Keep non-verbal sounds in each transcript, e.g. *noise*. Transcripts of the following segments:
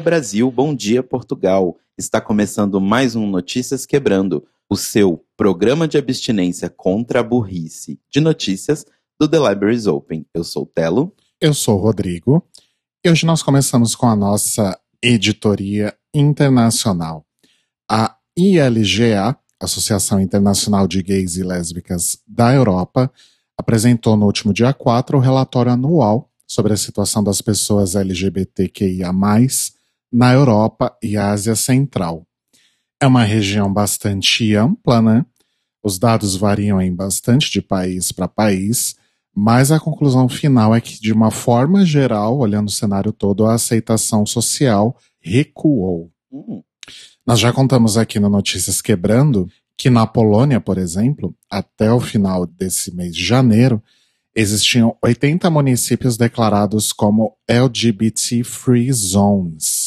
Dia, Brasil. Bom dia, Portugal. Está começando mais um Notícias Quebrando, o seu programa de abstinência contra a burrice de notícias do The Libraries Open. Eu sou o Telo. Eu sou o Rodrigo. E hoje nós começamos com a nossa editoria internacional. A ILGA, Associação Internacional de Gays e Lésbicas da Europa, apresentou no último dia 4 o relatório anual sobre a situação das pessoas LGBTQIA, na Europa e Ásia Central. É uma região bastante ampla, né? Os dados variam em bastante de país para país, mas a conclusão final é que, de uma forma geral, olhando o cenário todo, a aceitação social recuou. Uhum. Nós já contamos aqui no Notícias Quebrando que na Polônia, por exemplo, até o final desse mês de janeiro, existiam 80 municípios declarados como LGBT Free Zones.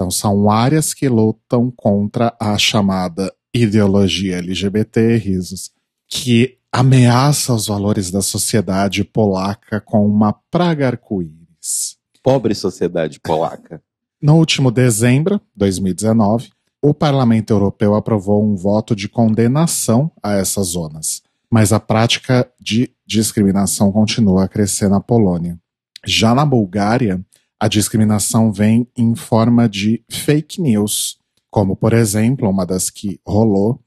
Então, são áreas que lutam contra a chamada ideologia LGBT, risos, que ameaça os valores da sociedade polaca com uma praga arco-íris. Pobre sociedade polaca. No último dezembro de 2019, o Parlamento Europeu aprovou um voto de condenação a essas zonas mas a prática de discriminação continua a crescer na Polônia. Já na Bulgária, a discriminação vem em forma de fake news, como, por exemplo, uma das que rolou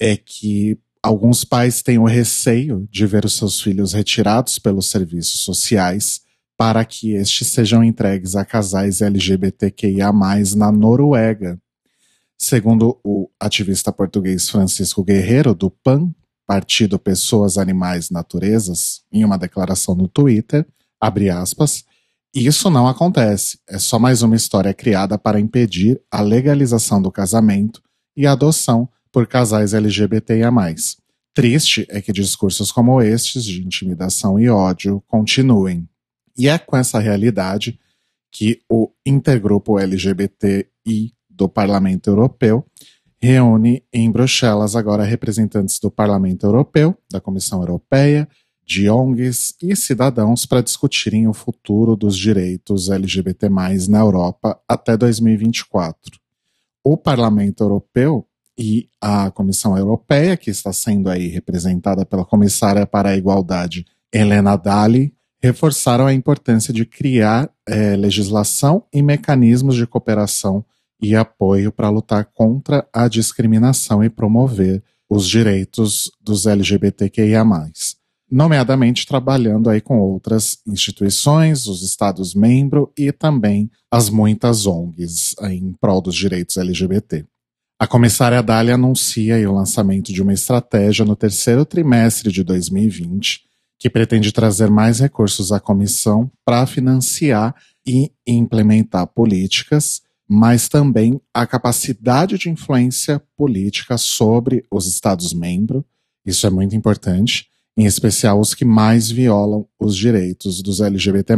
é que alguns pais têm o receio de ver os seus filhos retirados pelos serviços sociais para que estes sejam entregues a casais LGBTQIA, na Noruega. Segundo o ativista português Francisco Guerreiro, do PAN, Partido Pessoas, Animais, Naturezas, em uma declaração no Twitter, abre aspas, isso não acontece, é só mais uma história criada para impedir a legalização do casamento e a adoção por casais LGBTIA+. Triste é que discursos como estes de intimidação e ódio continuem. E é com essa realidade que o intergrupo LGBTI do Parlamento Europeu reúne em Bruxelas agora representantes do Parlamento Europeu, da Comissão Europeia, de ONGs e cidadãos para discutirem o futuro dos direitos LGBT+, na Europa até 2024. O Parlamento Europeu e a Comissão Europeia, que está sendo aí representada pela Comissária para a Igualdade, Helena Dalli, reforçaram a importância de criar é, legislação e mecanismos de cooperação e apoio para lutar contra a discriminação e promover os direitos dos LGBTQIA+, nomeadamente trabalhando aí com outras instituições, os Estados-membros e também as muitas ONGs em prol dos direitos LGBT. A comissária Dália anuncia o lançamento de uma estratégia no terceiro trimestre de 2020 que pretende trazer mais recursos à comissão para financiar e implementar políticas mas também a capacidade de influência política sobre os Estados-membros. Isso é muito importante, em especial os que mais violam os direitos dos LGBT.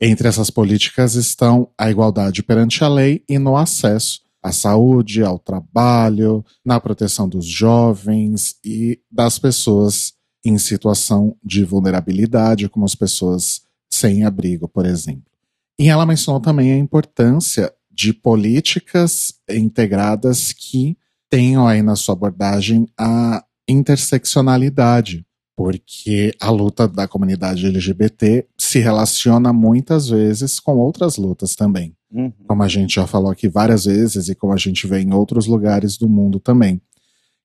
Entre essas políticas estão a igualdade perante a lei e no acesso à saúde, ao trabalho, na proteção dos jovens e das pessoas em situação de vulnerabilidade, como as pessoas sem abrigo, por exemplo. E ela mencionou também a importância de políticas integradas que tenham aí na sua abordagem a interseccionalidade, porque a luta da comunidade LGBT se relaciona muitas vezes com outras lutas também. Uhum. Como a gente já falou aqui várias vezes e como a gente vê em outros lugares do mundo também.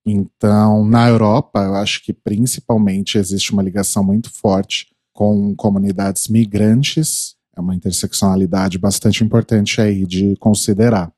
Então, na Europa, eu acho que principalmente existe uma ligação muito forte com comunidades migrantes é uma interseccionalidade bastante importante aí de considerar.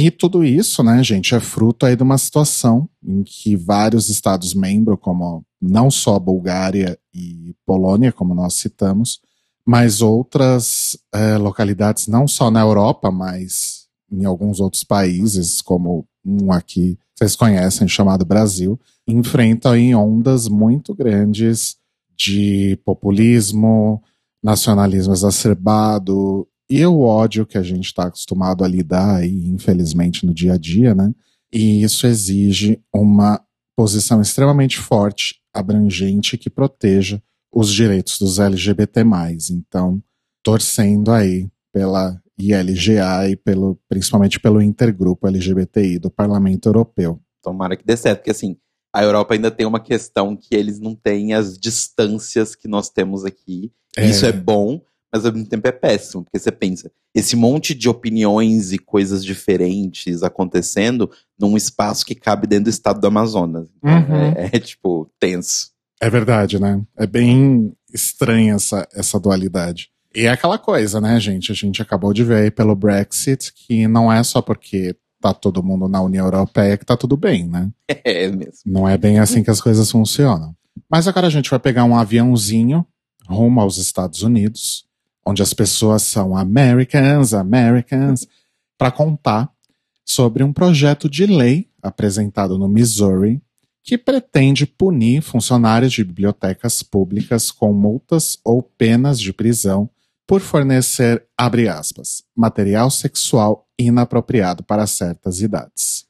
E tudo isso, né, gente, é fruto aí de uma situação em que vários Estados-membros, como não só a Bulgária e Polônia, como nós citamos, mas outras é, localidades, não só na Europa, mas em alguns outros países, como um aqui vocês conhecem, chamado Brasil, enfrentam aí ondas muito grandes de populismo, nacionalismo exacerbado e o ódio que a gente está acostumado a lidar aí, infelizmente, no dia a dia, né? E isso exige uma posição extremamente forte, abrangente, que proteja os direitos dos LGBT+. Então, torcendo aí pela e LGA, e pelo, principalmente pelo intergrupo LGBTI do Parlamento Europeu. Tomara que dê certo, porque assim, a Europa ainda tem uma questão que eles não têm as distâncias que nós temos aqui. É. Isso é bom, mas ao mesmo tempo é péssimo, porque você pensa, esse monte de opiniões e coisas diferentes acontecendo num espaço que cabe dentro do estado do Amazonas. Então, uhum. é, é, tipo, tenso. É verdade, né? É bem estranha essa, essa dualidade. E é aquela coisa, né, gente? A gente acabou de ver aí pelo Brexit que não é só porque tá todo mundo na União Europeia que tá tudo bem, né? *laughs* É mesmo. Não é bem assim que as coisas funcionam. Mas agora a gente vai pegar um aviãozinho rumo aos Estados Unidos, onde as pessoas são Americans, Americans, para contar sobre um projeto de lei apresentado no Missouri que pretende punir funcionários de bibliotecas públicas com multas ou penas de prisão por fornecer, abre aspas, material sexual inapropriado para certas idades.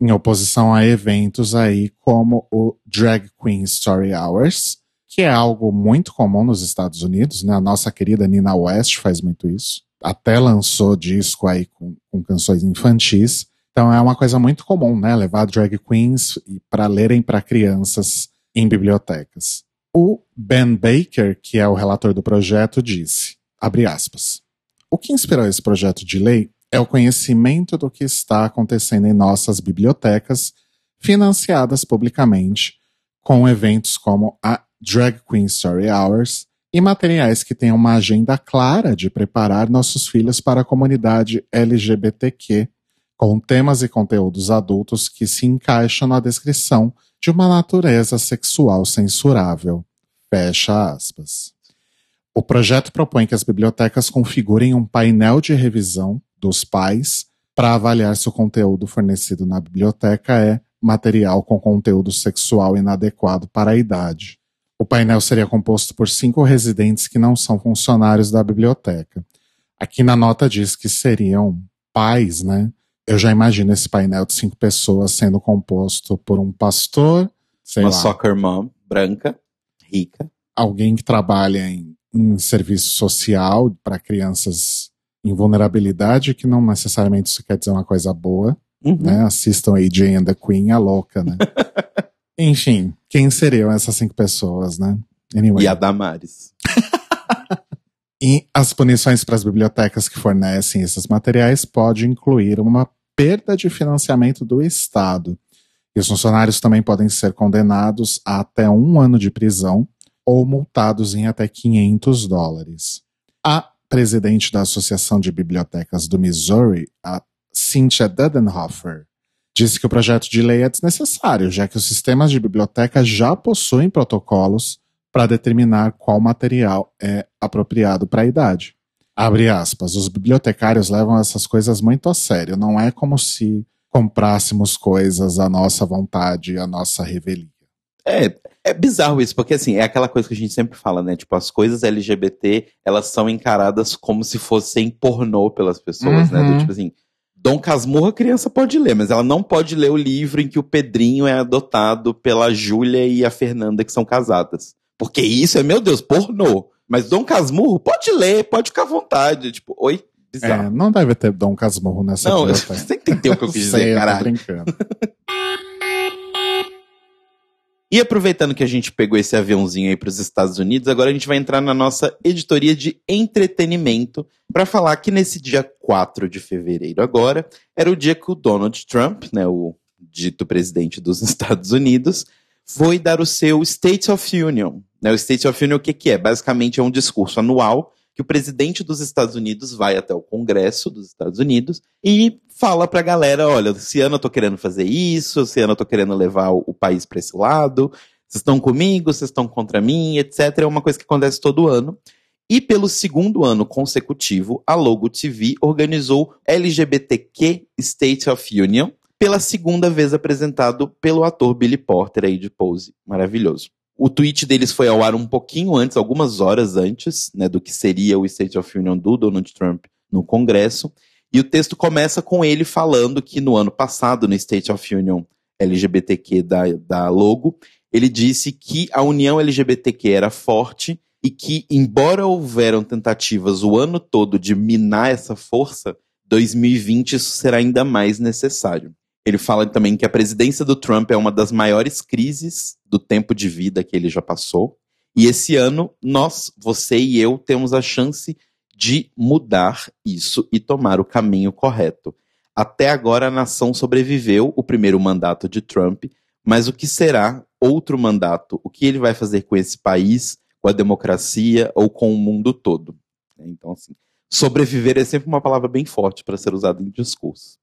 Em oposição a eventos aí como o Drag Queen Story Hours, que é algo muito comum nos Estados Unidos, né? A nossa querida Nina West faz muito isso. Até lançou disco aí com, com canções infantis. Então é uma coisa muito comum, né? Levar drag queens para lerem para crianças em bibliotecas. O Ben Baker, que é o relator do projeto, disse, abre aspas, o que inspirou esse projeto de lei é o conhecimento do que está acontecendo em nossas bibliotecas, financiadas publicamente, com eventos como a Drag Queen Story Hours e materiais que tenham uma agenda clara de preparar nossos filhos para a comunidade LGBTQ com temas e conteúdos adultos que se encaixam na descrição de uma natureza sexual censurável. Fecha aspas. O projeto propõe que as bibliotecas configurem um painel de revisão dos pais para avaliar se o conteúdo fornecido na biblioteca é material com conteúdo sexual inadequado para a idade. O painel seria composto por cinco residentes que não são funcionários da biblioteca. Aqui na nota diz que seriam pais, né? eu já imagino esse painel de cinco pessoas sendo composto por um pastor, uma lá, soccer mom branca, rica, alguém que trabalha em, em serviço social para crianças em vulnerabilidade, que não necessariamente isso quer dizer uma coisa boa, uhum. né? Assistam aí Jane and the Queen, a louca, né? *laughs* Enfim, quem seriam essas cinco pessoas, né? Anyway. E a Damares. *laughs* E as punições para as bibliotecas que fornecem esses materiais pode incluir uma perda de financiamento do Estado. E os funcionários também podem ser condenados a até um ano de prisão ou multados em até 500 dólares. A presidente da Associação de Bibliotecas do Missouri, a Cynthia Dudenhofer, disse que o projeto de lei é desnecessário, já que os sistemas de biblioteca já possuem protocolos para determinar qual material é apropriado para a idade. Abre aspas, os bibliotecários levam essas coisas muito a sério, não é como se comprássemos coisas à nossa vontade, à nossa revelia. É, é bizarro isso, porque assim, é aquela coisa que a gente sempre fala, né? Tipo, as coisas LGBT, elas são encaradas como se fossem pornô pelas pessoas, uhum. né? Do, tipo assim, Dom Casmurro a criança pode ler, mas ela não pode ler o livro em que o Pedrinho é adotado pela Júlia e a Fernanda, que são casadas. Porque isso é, meu Deus, pornô. Mas Dom Casmurro, pode ler, pode ficar à vontade. Tipo, oi? Bizarro. É, não deve ter Dom Casmurro nessa Não, *laughs* você tem que entender o que eu *laughs* quis dizer, caralho. Eu tô brincando. *laughs* E aproveitando que a gente pegou esse aviãozinho aí para os Estados Unidos, agora a gente vai entrar na nossa editoria de entretenimento para falar que nesse dia 4 de fevereiro agora era o dia que o Donald Trump, né, o dito presidente dos *laughs* Estados Unidos, foi dar o seu State of Union. Né? O State of Union o que, que é? Basicamente é um discurso anual que o presidente dos Estados Unidos vai até o Congresso dos Estados Unidos e fala pra galera, olha, esse ano eu tô querendo fazer isso, esse ano eu tô querendo levar o, o país para esse lado, vocês estão comigo, vocês estão contra mim, etc. É uma coisa que acontece todo ano. E pelo segundo ano consecutivo, a Logo TV organizou LGBTQ State of Union, pela segunda vez apresentado pelo ator Billy Porter aí de Pose. Maravilhoso. O tweet deles foi ao ar um pouquinho antes, algumas horas antes, né, do que seria o State of Union do Donald Trump no Congresso. E o texto começa com ele falando que no ano passado, no State of Union LGBTQ da, da Logo, ele disse que a união LGBTQ era forte e que, embora houveram tentativas o ano todo de minar essa força, 2020 isso será ainda mais necessário. Ele fala também que a presidência do Trump é uma das maiores crises do tempo de vida que ele já passou. E esse ano, nós, você e eu, temos a chance de mudar isso e tomar o caminho correto. Até agora, a nação sobreviveu o primeiro mandato de Trump, mas o que será outro mandato? O que ele vai fazer com esse país, com a democracia ou com o mundo todo? Então, assim, sobreviver é sempre uma palavra bem forte para ser usada em discurso.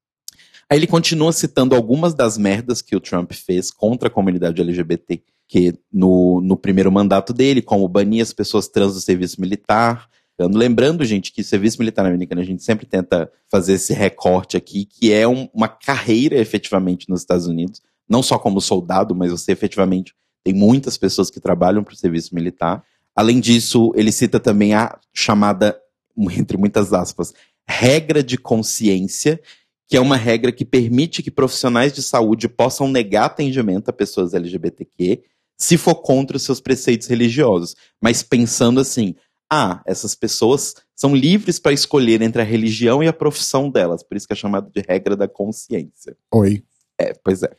Aí ele continua citando algumas das merdas que o Trump fez contra a comunidade LGBT, que no, no primeiro mandato dele, como banir as pessoas trans do serviço militar. Lembrando, gente, que serviço militar americano, a gente sempre tenta fazer esse recorte aqui, que é um, uma carreira efetivamente nos Estados Unidos, não só como soldado, mas você efetivamente tem muitas pessoas que trabalham para o serviço militar. Além disso, ele cita também a chamada, *laughs* entre muitas aspas, regra de consciência, que é uma regra que permite que profissionais de saúde possam negar atendimento a pessoas LGBTQ se for contra os seus preceitos religiosos, mas pensando assim: ah, essas pessoas são livres para escolher entre a religião e a profissão delas, por isso que é chamado de regra da consciência. Oi. É, pois é.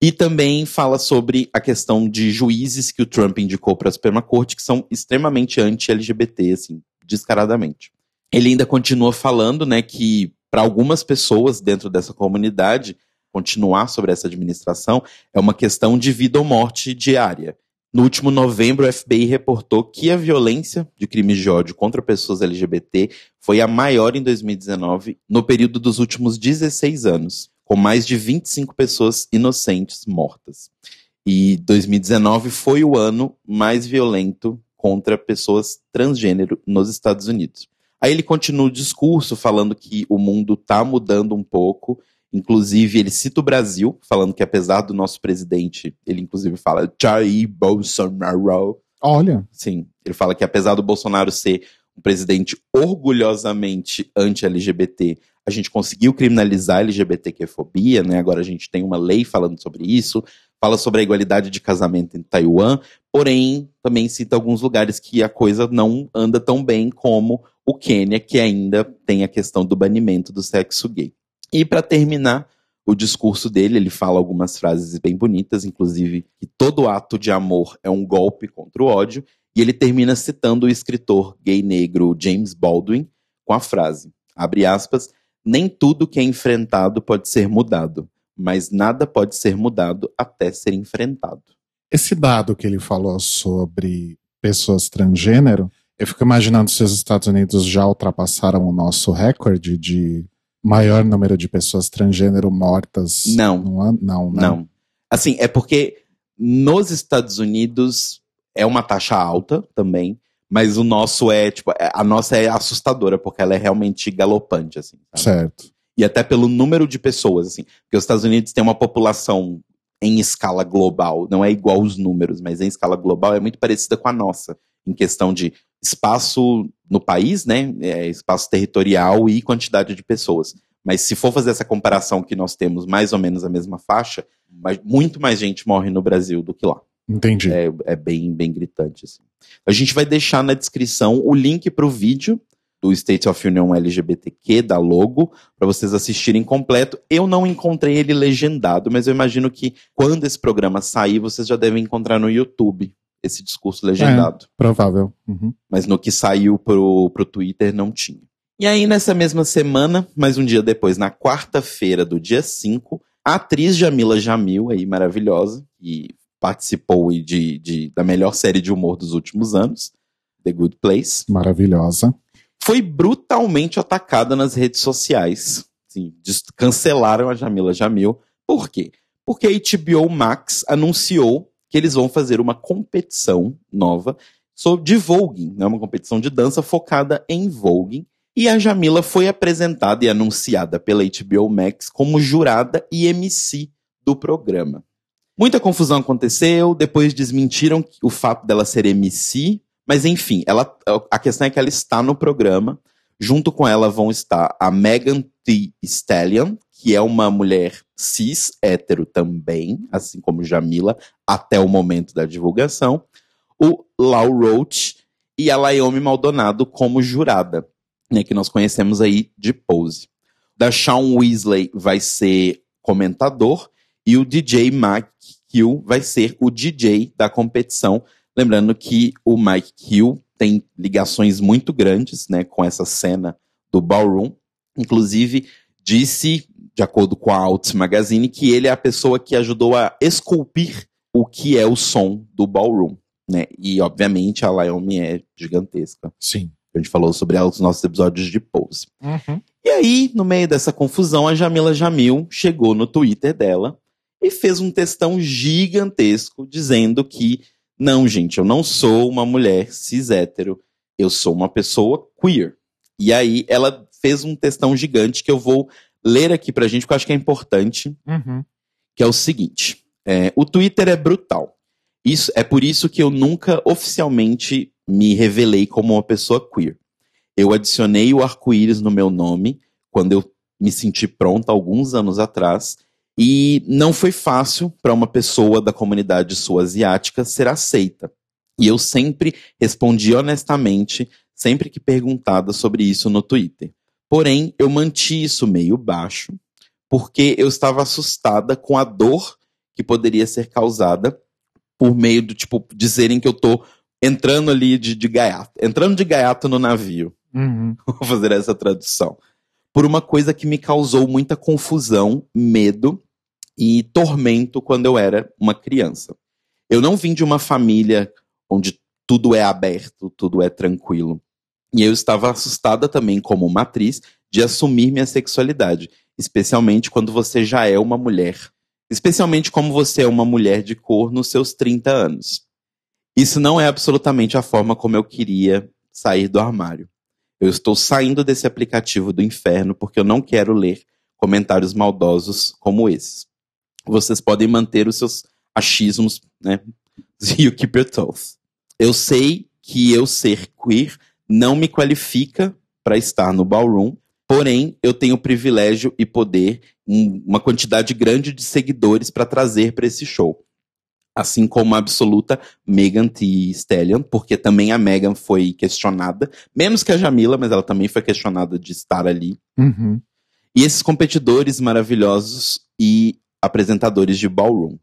E também fala sobre a questão de juízes que o Trump indicou para a Suprema Corte que são extremamente anti-LGBT, assim, descaradamente. Ele ainda continua falando, né, que para algumas pessoas dentro dessa comunidade, continuar sobre essa administração é uma questão de vida ou morte diária. No último novembro, o FBI reportou que a violência de crimes de ódio contra pessoas LGBT foi a maior em 2019, no período dos últimos 16 anos, com mais de 25 pessoas inocentes mortas. E 2019 foi o ano mais violento contra pessoas transgênero nos Estados Unidos. Aí ele continua o discurso falando que o mundo está mudando um pouco. Inclusive, ele cita o Brasil, falando que apesar do nosso presidente, ele inclusive fala Jair Bolsonaro. Olha. Sim, ele fala que apesar do Bolsonaro ser um presidente orgulhosamente anti-LGBT, a gente conseguiu criminalizar a LGBTQ-fobia, né? Agora a gente tem uma lei falando sobre isso, fala sobre a igualdade de casamento em Taiwan, porém também cita alguns lugares que a coisa não anda tão bem como o Quênia, que ainda tem a questão do banimento do sexo gay. E para terminar o discurso dele, ele fala algumas frases bem bonitas, inclusive que todo ato de amor é um golpe contra o ódio, e ele termina citando o escritor gay negro James Baldwin com a frase, abre aspas, nem tudo que é enfrentado pode ser mudado, mas nada pode ser mudado até ser enfrentado. Esse dado que ele falou sobre pessoas transgênero, eu fico imaginando se os Estados Unidos já ultrapassaram o nosso recorde de maior número de pessoas transgênero mortas. Não. No ano. Não, né? Não. Assim, é porque nos Estados Unidos é uma taxa alta também, mas o nosso é, tipo, é, a nossa é assustadora, porque ela é realmente galopante, assim. Sabe? Certo. E até pelo número de pessoas, assim. Porque os Estados Unidos têm uma população em escala global, não é igual os números, mas em escala global é muito parecida com a nossa, em questão de espaço no país, né? É, espaço territorial e quantidade de pessoas. Mas se for fazer essa comparação que nós temos mais ou menos a mesma faixa, muito mais gente morre no Brasil do que lá. Entendi. É, é bem, bem gritante. Assim. A gente vai deixar na descrição o link para o vídeo do State of Union LGBTQ, da logo, para vocês assistirem completo. Eu não encontrei ele legendado, mas eu imagino que quando esse programa sair, vocês já devem encontrar no YouTube esse discurso legendado. É, provável. Uhum. Mas no que saiu pro, pro Twitter não tinha. E aí, nessa mesma semana, mais um dia depois, na quarta-feira do dia 5, a atriz Jamila Jamil, aí maravilhosa, que participou de, de, da melhor série de humor dos últimos anos, The Good Place. Maravilhosa. Foi brutalmente atacada nas redes sociais. Sim, cancelaram a Jamila Jamil. Por quê? Porque a HBO Max anunciou que eles vão fazer uma competição nova de voguing, né, uma competição de dança focada em voguing. E a Jamila foi apresentada e anunciada pela HBO Max como jurada e MC do programa. Muita confusão aconteceu, depois desmentiram o fato dela ser MC, mas enfim, ela, a questão é que ela está no programa. Junto com ela vão estar a Megan Thee Stallion, que é uma mulher cis, hétero também, assim como Jamila, até o momento da divulgação, o Lau Roach e a Laiomi Maldonado como jurada, né, que nós conhecemos aí de Pose. Da Shawn Weasley vai ser comentador e o DJ Mike Hill vai ser o DJ da competição. Lembrando que o Mike Hill tem ligações muito grandes né, com essa cena do ballroom. Inclusive, disse, de acordo com a Alt Magazine, que ele é a pessoa que ajudou a esculpir o que é o som do ballroom. Né? E, obviamente, a Laomi é gigantesca. Sim. A gente falou sobre ela nos nossos episódios de Pose. Uhum. E aí, no meio dessa confusão, a Jamila Jamil chegou no Twitter dela e fez um textão gigantesco dizendo que, não, gente, eu não sou uma mulher cis hétero, eu sou uma pessoa queer. E aí ela fez um textão gigante que eu vou ler aqui pra gente, porque eu acho que é importante, Uhum. que é o seguinte. é, o Twitter é brutal. Isso é por isso que eu nunca oficialmente me revelei como uma pessoa queer. Eu adicionei o arco-íris no meu nome quando eu me senti pronta alguns anos atrás e não foi fácil para uma pessoa da comunidade sul-asiática ser aceita. E eu sempre respondi honestamente, sempre que perguntada sobre isso no Twitter. Porém, eu manti isso meio baixo, porque eu estava assustada com a dor que poderia ser causada por meio do tipo dizerem que eu tô entrando ali de, de gaiato, entrando de gaiato no navio. Uhum. *laughs* Vou fazer essa tradução. Por uma coisa que me causou muita confusão, medo e tormento quando eu era uma criança. Eu não vim de uma família onde tudo é aberto, tudo é tranquilo. E eu estava assustada também, como uma atriz, de assumir minha sexualidade, especialmente quando você já é uma mulher. Especialmente como você é uma mulher de cor nos seus 30 anos. Isso não é absolutamente a forma como eu queria sair do armário. Eu estou saindo desse aplicativo do inferno porque eu não quero ler comentários maldosos como esses. Vocês podem manter os seus achismos, né? *laughs* You keep your toes. Eu sei que eu ser queer não me qualifica para estar no ballroom, porém eu tenho privilégio e poder, um- uma quantidade grande de seguidores para trazer para esse show. Assim como a absoluta Megan Thee Stallion, porque também a Megan foi questionada, menos que a Jamila, mas ela também foi questionada de estar ali. Uhum. E esses competidores maravilhosos e apresentadores de ballroom.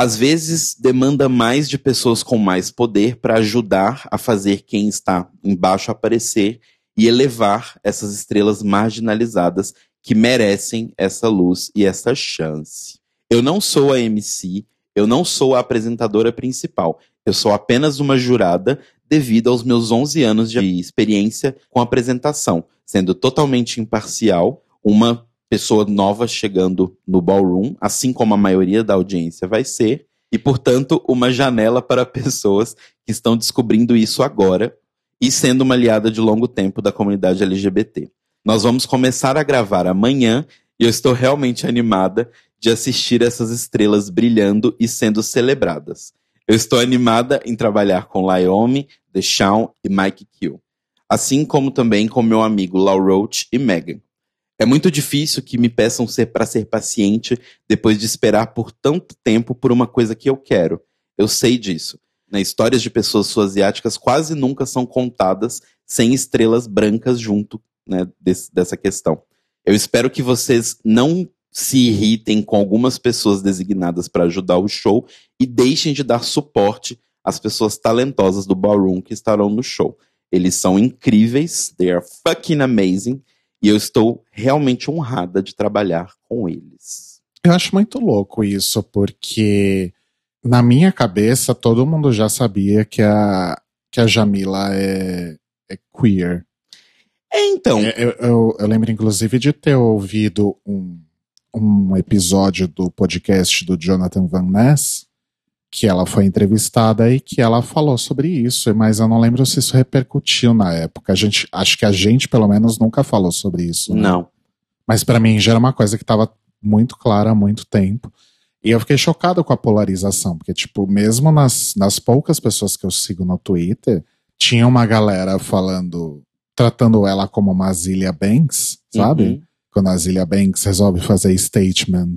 Às vezes demanda mais de pessoas com mais poder para ajudar a fazer quem está embaixo aparecer e elevar essas estrelas marginalizadas que merecem essa luz e essa chance. Eu não sou a MC, eu não sou a apresentadora principal. Eu sou apenas uma jurada devido aos meus 11 anos de experiência com apresentação, sendo totalmente imparcial, uma pessoa nova chegando no ballroom, assim como a maioria da audiência vai ser, e, portanto, uma janela para pessoas que estão descobrindo isso agora e sendo uma aliada de longo tempo da comunidade LGBT. Nós vamos começar a gravar amanhã e eu estou realmente animada de assistir essas estrelas brilhando e sendo celebradas. Eu estou animada em trabalhar com Laomi, Deshawn e Mike Kill, assim como também com meu amigo Lau Roach e Megan. É muito difícil que me peçam ser para ser paciente depois de esperar por tanto tempo por uma coisa que eu quero. Eu sei disso. Né, histórias de pessoas sul-asiáticas quase nunca são contadas sem estrelas brancas junto né, desse- dessa questão. Eu espero que vocês não se irritem com algumas pessoas designadas para ajudar o show e deixem de dar suporte às pessoas talentosas do ballroom que estarão no show. Eles são incríveis, they are fucking amazing, e eu estou realmente honrada de trabalhar com eles. Eu acho muito louco isso, porque na minha cabeça todo mundo já sabia que a, que a Jamila é, é queer. É, então, É, Eu, eu- eu lembro, inclusive, de ter ouvido um, um episódio do podcast do Jonathan Van Ness, que ela foi entrevistada e que ela falou sobre isso, mas eu não lembro se isso repercutiu na época. A gente, acho que a gente, pelo menos, nunca falou sobre isso. né? não. Mas pra mim já era uma coisa que estava muito clara há muito tempo. E eu fiquei chocado com a polarização, porque, tipo, mesmo nas, nas poucas pessoas que eu sigo no Twitter, tinha uma galera falando, tratando ela como uma Zilia Banks, sabe? Uhum. Quando a Zilia Banks resolve fazer statement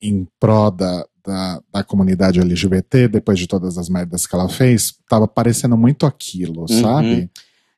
em pró da, da, da comunidade LGBT, depois de todas as merdas que ela fez, tava parecendo muito aquilo, Uhum. sabe?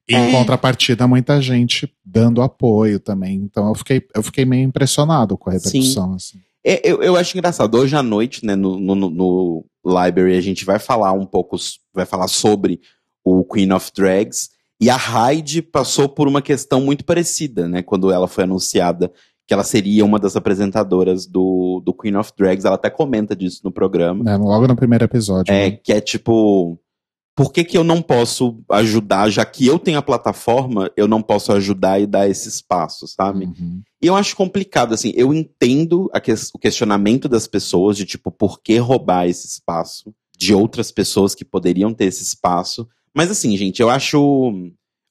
E É. em contrapartida, muita gente dando apoio também. Então eu fiquei, eu fiquei meio impressionado com a repercussão. Assim. É, eu, eu acho engraçado. Hoje à noite, né, no, no, no Library, a gente vai falar um pouco, vai falar sobre o Queen of Drags. E a Hyde passou por uma questão muito parecida, né, quando ela foi anunciada que ela seria uma das apresentadoras do, do Queen of Drags. Ela até comenta disso no programa. Né, Logo no primeiro episódio. É, né? que é tipo, por que, que eu não posso ajudar, já que eu tenho a plataforma, eu não posso ajudar e dar esse espaço, sabe? Uhum. E eu acho complicado, assim, eu entendo a ques- o questionamento das pessoas de, tipo, por que roubar esse espaço de outras pessoas que poderiam ter esse espaço. Mas, assim, gente, eu acho.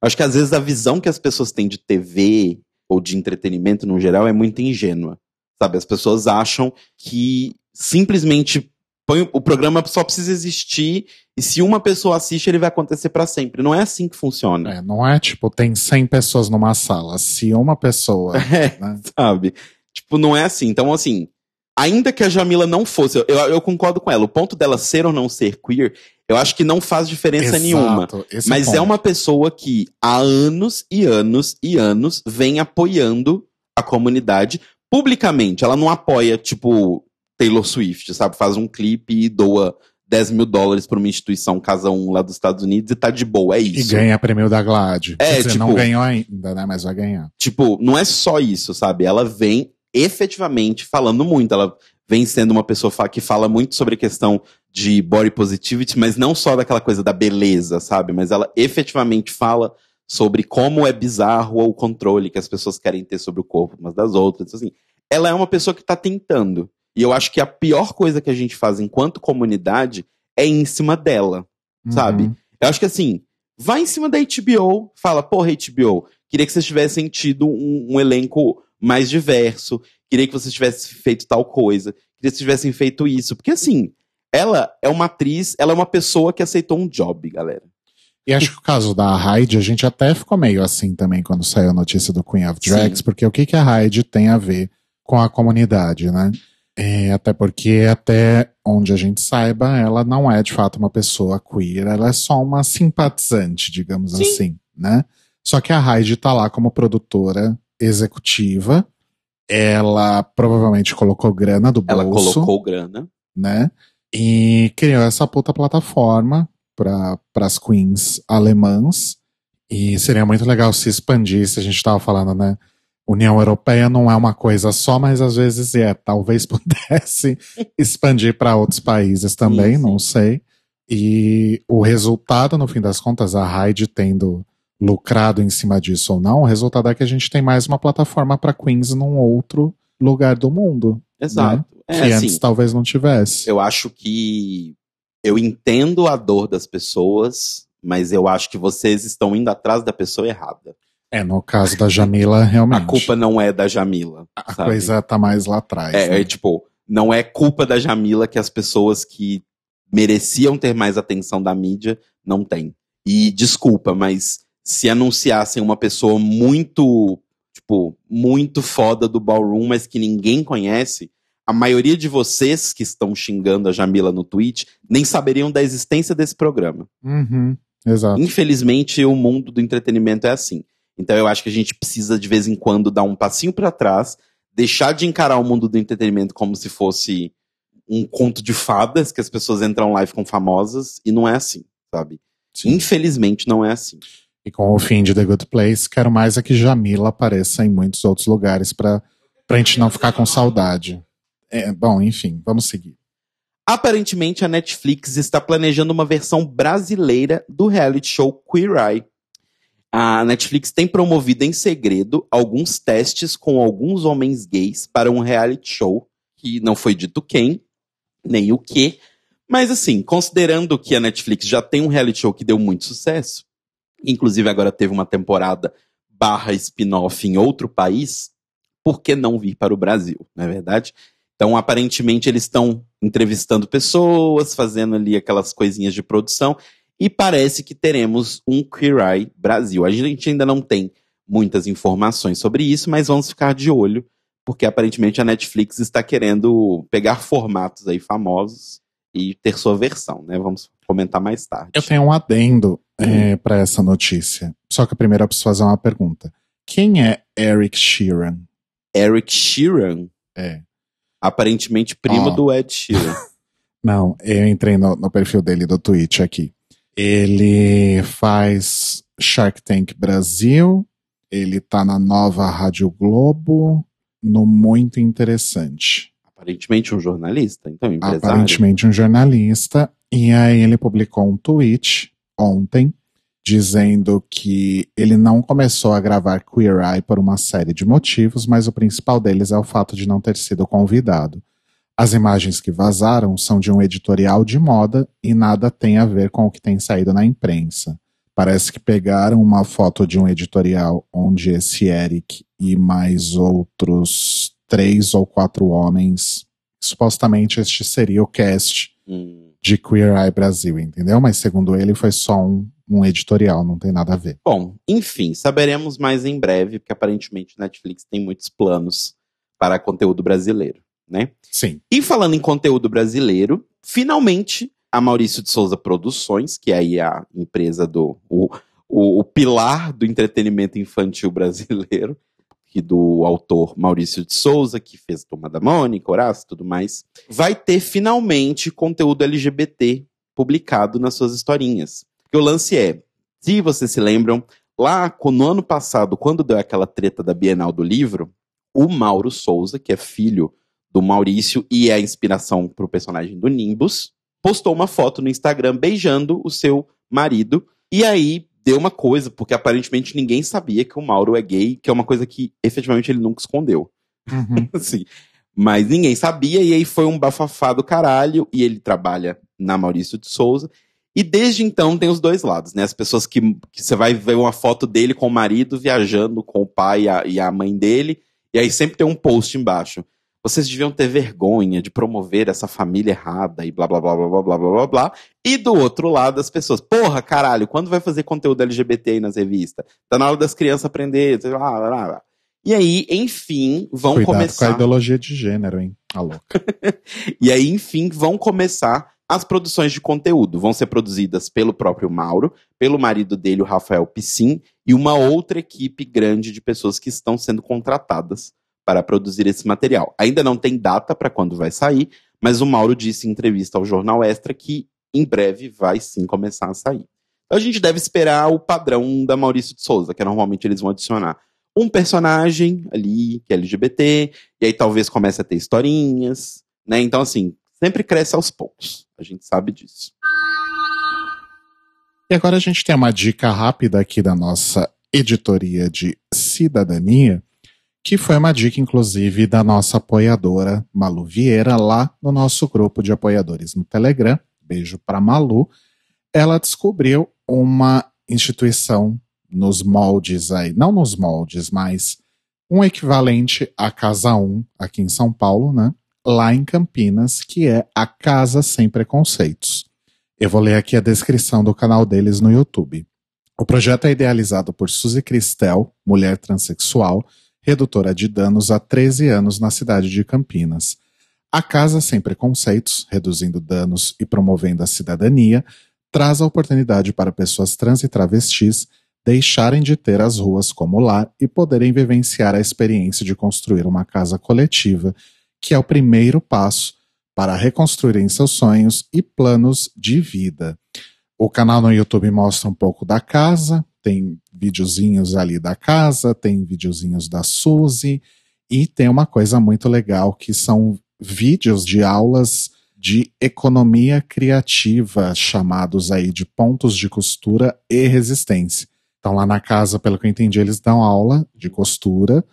Acho que às vezes a visão que as pessoas têm de TV ou de entretenimento no geral é muito ingênua. Sabe? As pessoas acham que simplesmente põe, o programa só precisa existir e se uma pessoa assiste, ele vai acontecer pra sempre. Não é assim que funciona. É, não é tipo, tem 100 pessoas numa sala. Se uma pessoa. *laughs* É. né? sabe? Tipo, não é assim. Então, assim, ainda que a Jamila não fosse, eu, eu concordo com ela, o ponto dela ser ou não ser queer, eu acho que não faz diferença Exato, nenhuma. esse Mas é ponto. uma pessoa que há anos e anos e anos vem apoiando a comunidade publicamente. Ela não apoia, tipo, Taylor Swift, sabe? Faz um clipe e doa 10 mil dólares pra uma instituição Casa 1 lá dos Estados Unidos e tá de boa. É E isso. ganha prêmio da Glad. É, dizer, não tipo- ganhou ainda, né? Mas vai ganhar. Tipo, não é só isso, sabe? Ela vem efetivamente falando muito. Ela vem sendo uma pessoa que fala muito sobre a questão de body positivity, mas não só daquela coisa da beleza, sabe? Mas ela efetivamente fala sobre como é bizarro o controle que as pessoas querem ter sobre o corpo umas das outras. Assim, ela é uma pessoa que tá tentando. E eu acho que a pior coisa que a gente faz enquanto comunidade é em cima dela. Sabe? Uhum. Eu acho que assim, vai em cima da HBO, fala, porra, HBO, queria que vocês tivessem tido um, um elenco mais diverso, queria que vocês tivessem feito tal coisa, queria que vocês tivessem feito isso. Porque assim, ela é uma atriz, ela é uma pessoa que aceitou um job, galera. E acho que o caso da Hyde, a gente até ficou meio assim também quando saiu a notícia do Queen of Drags, Sim. porque o que, que a Hyde tem a ver com a comunidade, né? É, até porque, até onde a gente saiba, ela não é de fato uma pessoa queer, ela é só uma simpatizante, digamos Sim. assim, né? Só que a Hyde tá lá como produtora executiva, ela provavelmente colocou grana do Ela bolso colocou grana. né? E criou essa puta plataforma para as queens alemãs. E seria muito legal se expandisse, a gente tava falando, né? União Europeia não é uma coisa só, mas às vezes é. Talvez *laughs* pudesse expandir para outros países também, não sei. E o resultado, no fim das contas, a Hyde tendo lucrado em cima disso ou não, o resultado é que a gente tem mais uma plataforma para queens num outro lugar do mundo. Exato. É, que assim, antes talvez não tivesse. eu acho que eu entendo a dor das pessoas, mas eu acho que vocês estão indo atrás da pessoa errada. É, no caso da Jamila, realmente. A culpa não é da Jamila. A sabe? coisa tá mais lá atrás. É, né? é, tipo, não é culpa da Jamila que as pessoas que mereciam ter mais atenção da mídia não têm. E desculpa, mas se anunciassem uma pessoa muito, tipo, muito foda do ballroom, mas que ninguém conhece, a maioria de vocês que estão xingando a Jamila no Twitch nem saberiam da existência desse programa. Uhum, exato. Infelizmente, o mundo do entretenimento é assim. Então eu acho que a gente precisa de vez em quando dar um passinho pra trás, deixar de encarar o mundo do entretenimento como se fosse um conto de fadas que as pessoas entram lá e ficam famosas e não é assim, sabe? Sim. Infelizmente não é assim. E com o fim de The Good Place, quero mais é que Jamila apareça em muitos outros lugares pra, pra gente não ficar com saudade. É, bom, enfim, vamos seguir. Aparentemente a Netflix está planejando uma versão brasileira do reality show Queer Eye. A Netflix tem promovido em segredo alguns testes com alguns homens gays para um reality show, que não foi dito quem, nem o que. Mas assim, considerando que a Netflix já tem um reality show que deu muito sucesso, inclusive agora teve uma temporada barra spin-off em outro país, por que não vir para o Brasil, não é verdade? Então, aparentemente, eles estão entrevistando pessoas, fazendo ali aquelas coisinhas de produção, e parece que teremos um Queer Eye Brasil. A gente ainda não tem muitas informações sobre isso, mas vamos ficar de olho porque aparentemente a Netflix está querendo pegar formatos aí famosos e ter sua versão, né? Vamos comentar mais tarde. Eu tenho um adendo é, para essa notícia. Só que primeiro eu preciso fazer uma pergunta. Quem é Eric Sheeran? Eric Sheeran? É. Aparentemente primo Ó. do Ed Sheeran. *laughs* Não, eu entrei no, no perfil dele do Twitch aqui. Ele faz Shark Tank Brasil, ele tá na nova Rádio Globo, no Muito Interessante. Aparentemente um jornalista, então empresário. Aparentemente um jornalista, e aí ele publicou um tweet ontem dizendo que ele não começou a gravar Queer Eye por uma série de motivos, mas o principal deles é o fato de não ter sido convidado. As imagens que vazaram são de um editorial de moda e nada tem a ver com o que tem saído na imprensa. Parece que pegaram uma foto de um editorial onde esse Eric e mais outros três ou quatro homens, supostamente este seria o cast Hum. De Queer Eye Brasil, entendeu? Mas segundo ele foi só um, um editorial, não tem nada a ver. Bom, enfim, saberemos mais em breve, porque aparentemente Netflix tem muitos planos para conteúdo brasileiro, né? Sim. E falando em conteúdo brasileiro, finalmente a Maurício de Souza Produções, que aí é a empresa do. O, o, o pilar do entretenimento infantil *laughs* brasileiro, do autor Maurício de Souza, que fez Turma da Mônica, Horácio e tudo mais, vai ter finalmente conteúdo LGBT publicado nas suas historinhas. Porque o lance é, se vocês se lembram, lá no ano passado, quando deu aquela treta da Bienal do Livro, o Mauro Souza, que é filho do Maurício e é a inspiração pro personagem do Nimbus, postou uma foto no Instagram beijando o seu marido. E aí deu uma coisa, porque aparentemente ninguém sabia que o Mauro é gay, que é uma coisa que efetivamente ele nunca escondeu. *laughs* assim. Mas ninguém sabia, e aí foi um bafafá do caralho, e ele trabalha na Maurício de Souza. E desde então tem os dois lados, né? As pessoas que, que você vai ver uma foto dele com o marido viajando com o pai e a, e a mãe dele, e aí sempre tem um post embaixo. Vocês deviam ter vergonha de promover essa família errada e blá blá blá blá blá blá blá blá blá. E do outro lado as pessoas, porra, caralho, quando vai fazer conteúdo LGBT aí nas revistas? Tá na hora das crianças aprender, sei lá, lá, lá, lá. E aí, enfim, vão Cuidado com começar. a ideologia de gênero, hein? A louca. *laughs* E aí, enfim, vão começar as produções de conteúdo. Vão ser produzidas pelo próprio Mauro, pelo marido dele, o Rafael Piscin, e uma outra equipe grande de pessoas que estão sendo contratadas para produzir esse material. Ainda não tem data para quando vai sair, mas o Mauro disse em entrevista ao Jornal Extra que em breve vai sim começar a sair. Então a gente deve esperar o padrão da Maurício de Souza, que normalmente eles vão adicionar um personagem ali que é LGBT, e aí talvez comece a ter historinhas, né? Então, assim, sempre cresce aos poucos. A gente sabe disso. E agora a gente tem uma dica rápida aqui da nossa editoria de cidadania, que foi uma dica, inclusive, da nossa apoiadora Malu Vieira, lá no nosso grupo de apoiadores no Telegram. Beijo para Malu. Ela descobriu uma instituição nos moldes aí, não nos moldes, mas um equivalente à Casa 1 aqui em São Paulo, né? Lá em Campinas, que é a Casa Sem Preconceitos. Eu vou ler aqui a descrição do canal deles no YouTube. O projeto é idealizado por Suzy Cristel, mulher transexual, redutora de danos há 13 anos na cidade de Campinas. A Casa Sem Preconceitos, reduzindo danos e promovendo a cidadania, traz a oportunidade para pessoas trans e travestis deixarem de ter as ruas como lar e poderem vivenciar a experiência de construir uma casa coletiva, que é o primeiro passo para reconstruírem seus sonhos e planos de vida. O canal no YouTube mostra um pouco da casa, tem videozinhos ali da casa, tem videozinhos da Suzy e tem uma coisa muito legal que são vídeos de aulas de economia criativa, chamados aí de pontos de costura e resistência. Então lá na casa, pelo que eu entendi, eles dão aula de costura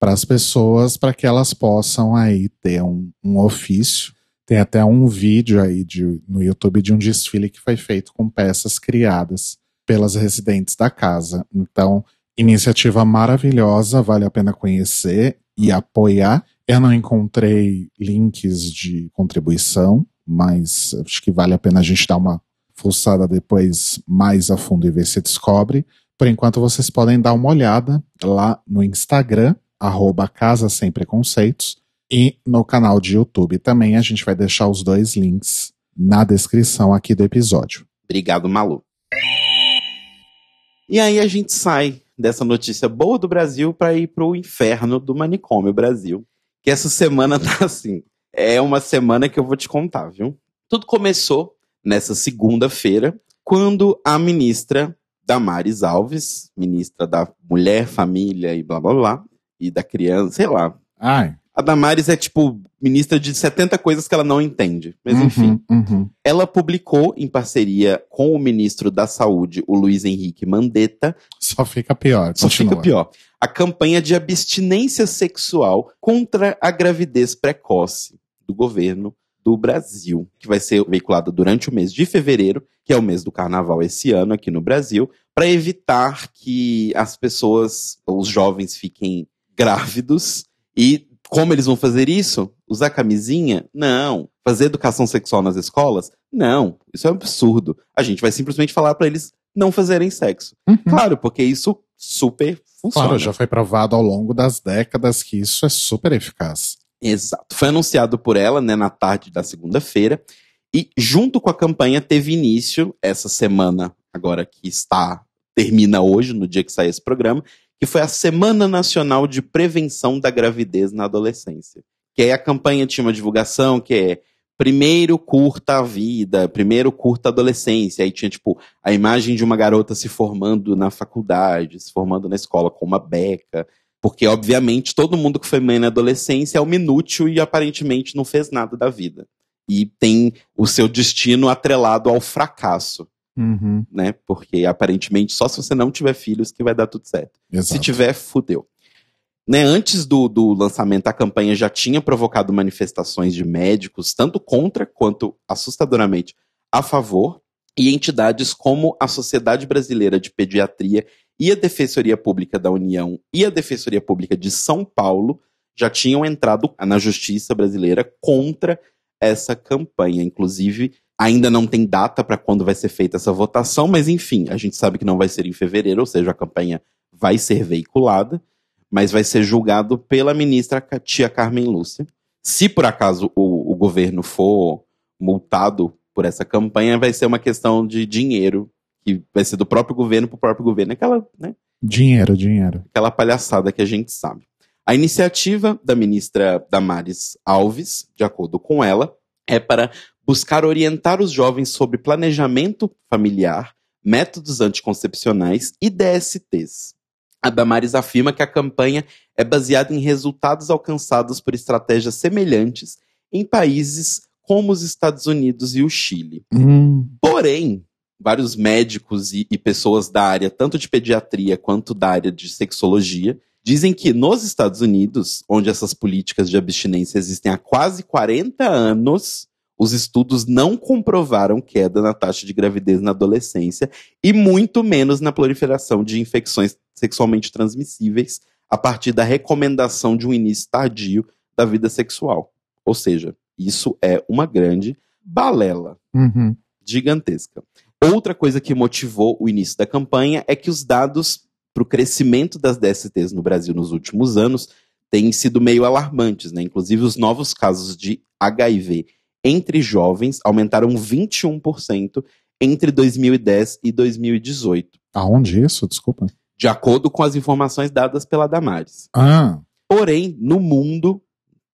para as pessoas, para que elas possam aí ter um, um ofício. Tem até um vídeo aí de, no YouTube de um desfile que foi feito com peças criadas pelas residentes da casa. Então, iniciativa maravilhosa, vale a pena conhecer e apoiar. Eu não encontrei links de contribuição, mas acho que vale a pena a gente dar uma fuçada depois mais a fundo e ver se descobre. Por enquanto, vocês podem dar uma olhada lá no Instagram, arroba Casa Sem Preconceitos, e no canal de YouTube também a gente vai deixar os dois links na descrição aqui do episódio. Obrigado, Malu. E aí a gente sai dessa notícia boa do Brasil para ir pro inferno do manicômio Brasil. Que essa semana *laughs* tá assim. É uma semana que eu vou te contar, viu? Tudo começou nessa segunda-feira, quando a ministra Damares Alves, ministra da Mulher, Família e blá blá blá, e da criança, sei lá. Ai. A Damares é tipo ministra de 70 coisas que ela não entende. Mas uhum, enfim. uhum. Ela publicou, em parceria com o ministro da Saúde, o Luiz Henrique Mandetta, Só fica pior. só continua. fica pior, a campanha de abstinência sexual contra a gravidez precoce do governo do Brasil, que vai ser veiculada durante o mês de fevereiro, que é o mês do carnaval esse ano aqui no Brasil, para evitar que as pessoas, os jovens, fiquem grávidos e como eles vão fazer isso? Usar camisinha? Não. Fazer educação sexual nas escolas? Não. Isso é um absurdo. A gente vai simplesmente falar para eles não fazerem sexo. Uhum. Claro, porque isso super funciona. Claro, já foi provado ao longo das décadas que isso é super eficaz. Exato. Foi anunciado por ela, né, na tarde da segunda-feira. E junto com a campanha teve início essa semana, agora que está termina hoje, no dia que sai esse programa, que foi a Semana Nacional de Prevenção da Gravidez na Adolescência. Que aí a campanha tinha uma divulgação que é primeiro curta a vida, primeiro curta a adolescência. Aí tinha, tipo, a imagem de uma garota se formando na faculdade, se formando na escola com uma beca. Porque, obviamente, todo mundo que foi mãe na adolescência é um inútil e aparentemente não fez nada da vida. E tem o seu destino atrelado ao fracasso, Uhum, né? Porque aparentemente só se você não tiver filhos que vai dar tudo certo. exato. Se tiver, fudeu. Né, antes do, do lançamento, a campanha já tinha provocado manifestações de médicos, tanto contra quanto assustadoramente a favor, e entidades como a Sociedade Brasileira de Pediatria e a Defensoria Pública da União e a Defensoria Pública de São Paulo já tinham entrado na justiça brasileira contra essa campanha. Inclusive, ainda não tem data para quando vai ser feita essa votação, mas enfim, a gente sabe que não vai ser em fevereiro, ou seja, a campanha vai ser veiculada, mas vai ser julgado pela ministra Tia Carmen Lúcia. Se por acaso o, o governo for multado por essa campanha, vai ser uma questão de dinheiro, que vai ser do próprio governo para o próprio governo. Aquela, né, Dinheiro, dinheiro. aquela palhaçada que a gente sabe. A iniciativa da ministra Damares Alves, de acordo com ela, é para buscar orientar os jovens sobre planejamento familiar, métodos anticoncepcionais e DSTs. A Damares afirma que a campanha é baseada em resultados alcançados por estratégias semelhantes em países como os Estados Unidos e o Chile. Hum, Porém, vários médicos e, e pessoas da área, tanto de pediatria quanto da área de sexologia, dizem que nos Estados Unidos, onde essas políticas de abstinência existem há quase 40 anos, os estudos não comprovaram queda na taxa de gravidez na adolescência e muito menos na proliferação de infecções sexualmente transmissíveis a partir da recomendação de um início tardio da vida sexual. Ou seja, isso é uma grande balela uhum. gigantesca. Outra coisa que motivou o início da campanha é que os dados para o crescimento das DSTs no Brasil nos últimos anos têm sido meio alarmantes, né? Inclusive, os novos casos de HIV entre jovens aumentaram 21% entre 2010 e 2018, Aonde isso? Desculpa. de acordo com as informações dadas pela Damares. Ah, Porém, no mundo,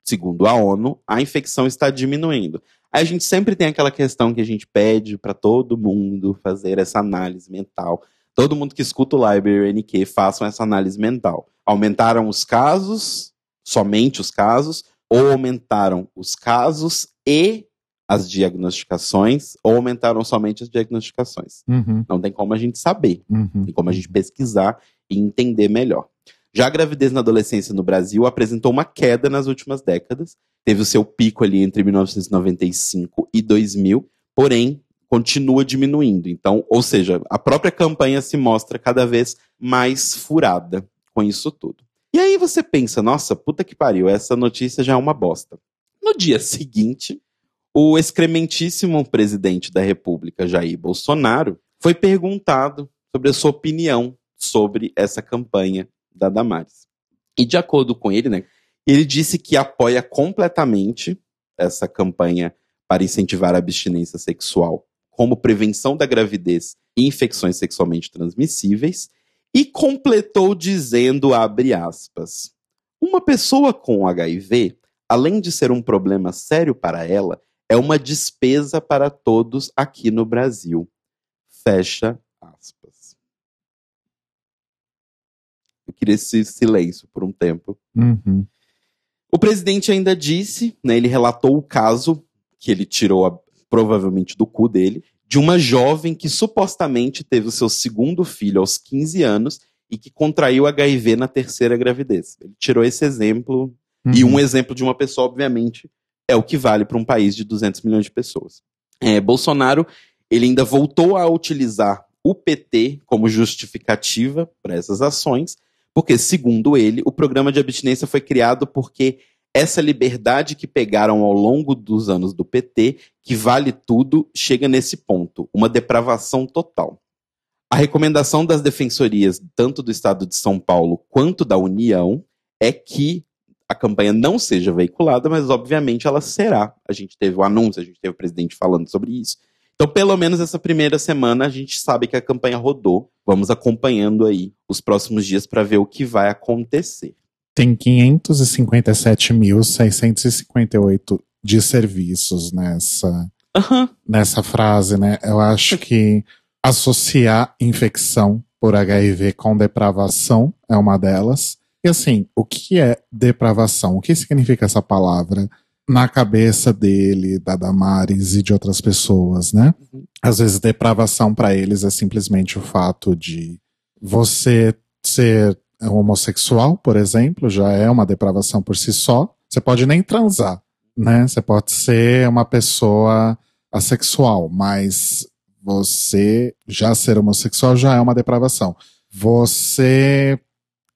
segundo a ONU, a infecção está diminuindo. Aí a gente sempre tem aquela questão que a gente pede para todo mundo fazer essa análise mental. Todo mundo que escuta o Library NQ façam essa análise mental. Aumentaram os casos, somente os casos, ou aumentaram os casos e as diagnosticações, ou aumentaram somente as diagnosticações. uhum, Não tem como a gente saber. uhum. Tem como a gente pesquisar e entender melhor. Já a gravidez na adolescência no Brasil apresentou uma queda nas últimas décadas. Teve o seu pico ali entre 1995 e 2000, porém continua diminuindo. Então, ou seja, a própria campanha se mostra cada vez mais furada com isso tudo. E aí você pensa, nossa, puta que pariu, essa notícia já é uma bosta. No dia seguinte, o excrementíssimo presidente da República, Jair Bolsonaro, foi perguntado sobre a sua opinião sobre essa campanha da Damares. E de acordo com ele, né, ele disse que apoia completamente essa campanha para incentivar a abstinência sexual como prevenção da gravidez e infecções sexualmente transmissíveis e completou dizendo, abre aspas, uma pessoa com HIV, além de ser um problema sério para ela, é uma despesa para todos aqui no Brasil. Fecha aspas. Eu queria esse silêncio por um tempo. Uhum. O presidente ainda disse, né, ele relatou o caso que ele tirou a, provavelmente do cu dele, de uma jovem que supostamente teve o seu segundo filho aos 15 anos e que contraiu HIV na terceira gravidez. Ele tirou esse exemplo uhum. e um exemplo de uma pessoa, obviamente, é o que vale para um país de 200 milhões de pessoas. É, Bolsonaro ele ainda voltou a utilizar o PT como justificativa para essas ações, porque, segundo ele, o programa de abstinência foi criado porque essa liberdade que pegaram ao longo dos anos do PT, que vale tudo, chega nesse ponto, uma depravação total. A recomendação das defensorias, tanto do Estado de São Paulo quanto da União, é que a campanha não seja veiculada, mas obviamente ela será. A gente teve o anúncio, a gente teve o presidente falando sobre isso. Então, pelo menos essa primeira semana, a gente sabe que a campanha rodou. Vamos acompanhando aí os próximos dias para ver o que vai acontecer. Tem 557.658 de serviços nessa, uhum. nessa frase, né? Eu acho que associar infecção por HIV com depravação é uma delas. E assim, o que é depravação? O que significa essa palavra? na cabeça dele, da Damares e de outras pessoas, né? Uhum. Às vezes depravação para eles é simplesmente o fato de você ser homossexual, por exemplo, já é uma depravação por si só. Você pode nem transar, né? Você pode ser uma pessoa assexual, mas você já ser homossexual já é uma depravação. Você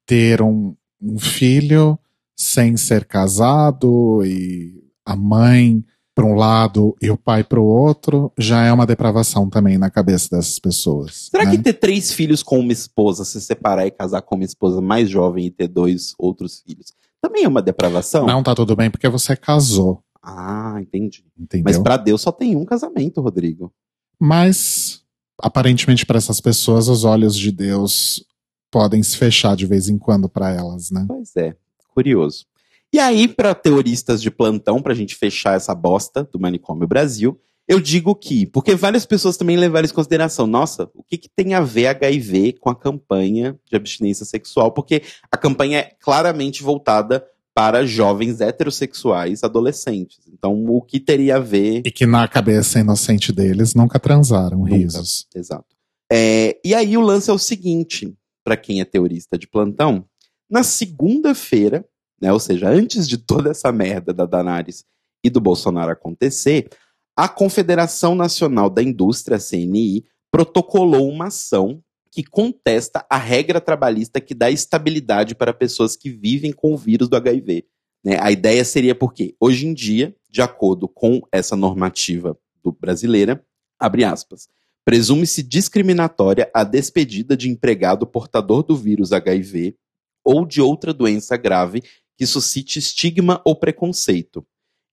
ter um, um filho sem ser casado e a mãe para um lado e o pai para o outro, já é uma depravação também na cabeça dessas pessoas. Será né? que ter três filhos com uma esposa, se separar e casar com uma esposa mais jovem e ter dois outros filhos, também é uma depravação? Não, tá tudo bem porque você casou. Ah, entendi. Entendeu? Mas para Deus só tem um casamento, Rodrigo. Mas aparentemente para essas pessoas os olhos de Deus podem se fechar de vez em quando para elas, né? Pois é curioso. E aí, para teoristas de plantão, para a gente fechar essa bosta do Manicômio Brasil, eu digo que, porque várias pessoas também levaram isso em consideração, nossa, o que, que tem a ver HIV com a campanha de abstinência sexual? Porque a campanha é claramente voltada para jovens heterossexuais adolescentes. Então, o que teria a ver. E que na cabeça inocente deles nunca transaram, nunca. risos. Exato. É, e aí o lance é o seguinte, para quem é teorista de plantão, na segunda-feira, né, ou seja, antes de toda essa merda da Danares e do Bolsonaro acontecer, a Confederação Nacional da Indústria, CNI, protocolou uma ação que contesta a regra trabalhista que dá estabilidade para pessoas que vivem com o vírus do HIV. Né? A ideia seria porque, hoje em dia, de acordo com essa normativa brasileira, abre aspas, presume-se discriminatória a despedida de empregado portador do vírus HIV ou de outra doença grave que suscite estigma ou preconceito.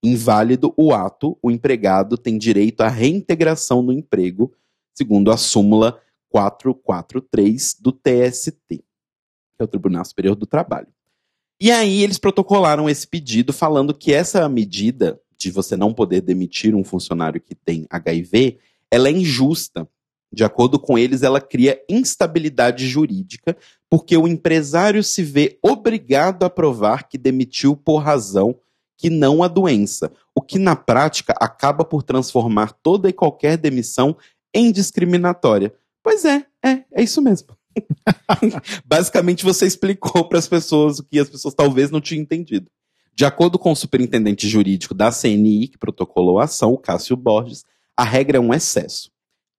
Inválido o ato, o empregado tem direito à reintegração no emprego, segundo a súmula 443 do TST, que é o Tribunal Superior do Trabalho. E aí eles protocolaram esse pedido falando que essa medida de você não poder demitir um funcionário que tem HIV, ela é injusta, de acordo com eles, ela cria instabilidade jurídica, porque o empresário se vê obrigado a provar que demitiu por razão que não a doença, o que na prática acaba por transformar toda e qualquer demissão em discriminatória. Pois é, é, é isso mesmo. *laughs* Basicamente você explicou para as pessoas o que as pessoas talvez não tinham entendido. De acordo com o superintendente jurídico da CNI, que protocolou a ação, o Cássio Borges, a regra é um excesso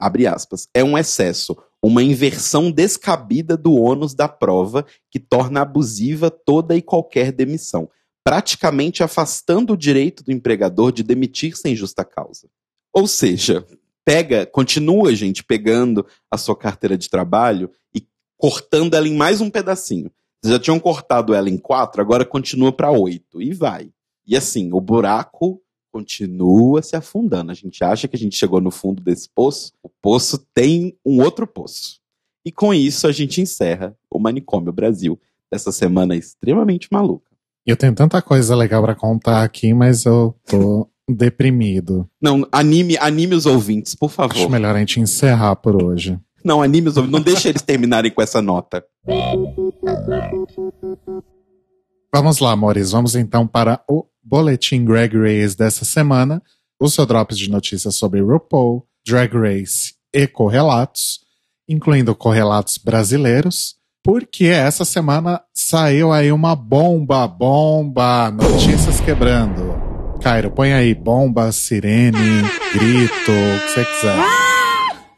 abre aspas, é um excesso, uma inversão descabida do ônus da prova que torna abusiva toda e qualquer demissão, praticamente afastando o direito do empregador de demitir sem justa causa. Ou seja, pega, continua, gente, pegando a sua carteira de trabalho e cortando ela em mais um pedacinho. Já tinham cortado ela em quatro, agora continua para oito. E vai. E assim, o buraco continua se afundando. A gente acha que a gente chegou no fundo desse poço. O poço tem um outro poço. E com isso a gente encerra o Manicômio Brasil dessa semana extremamente maluca. Eu tenho tanta coisa legal para contar aqui, mas eu tô *laughs* deprimido. Não, anime, anime os ouvintes, por favor. Acho melhor a gente encerrar por hoje. Não, anime os ouvintes, não deixa eles terminarem com essa nota. Vamos lá, amores, vamos então para o Boletim Drag Race dessa semana. O seu drops de notícias sobre RuPaul, Drag Race e correlatos, incluindo correlatos brasileiros porque essa semana saiu aí uma bomba, bomba, notícias quebrando. Cairo, põe aí bomba, sirene, grito, o que você quiser.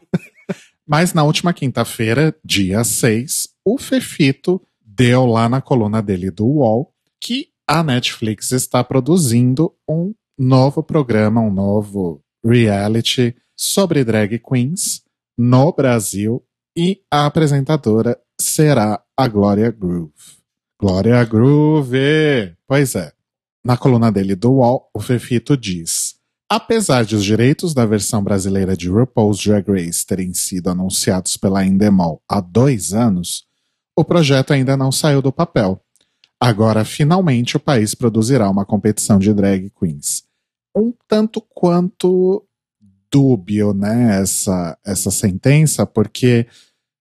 *laughs* Mas na última quinta-feira, dia 6, o Fefito deu lá na coluna dele do UOL que a Netflix está produzindo um novo programa, um novo reality sobre drag queens no Brasil e a apresentadora será a Glória Groove. Glória Groove! Pois é. Na coluna dele do UOL, o Fefito diz: Apesar de os direitos da versão brasileira de RuPaul's Drag Race terem sido anunciados pela Endemol há dois anos, o projeto ainda não saiu do papel. Agora, finalmente, o país produzirá uma competição de drag queens. Um tanto quanto dúbio, né, essa, essa sentença, porque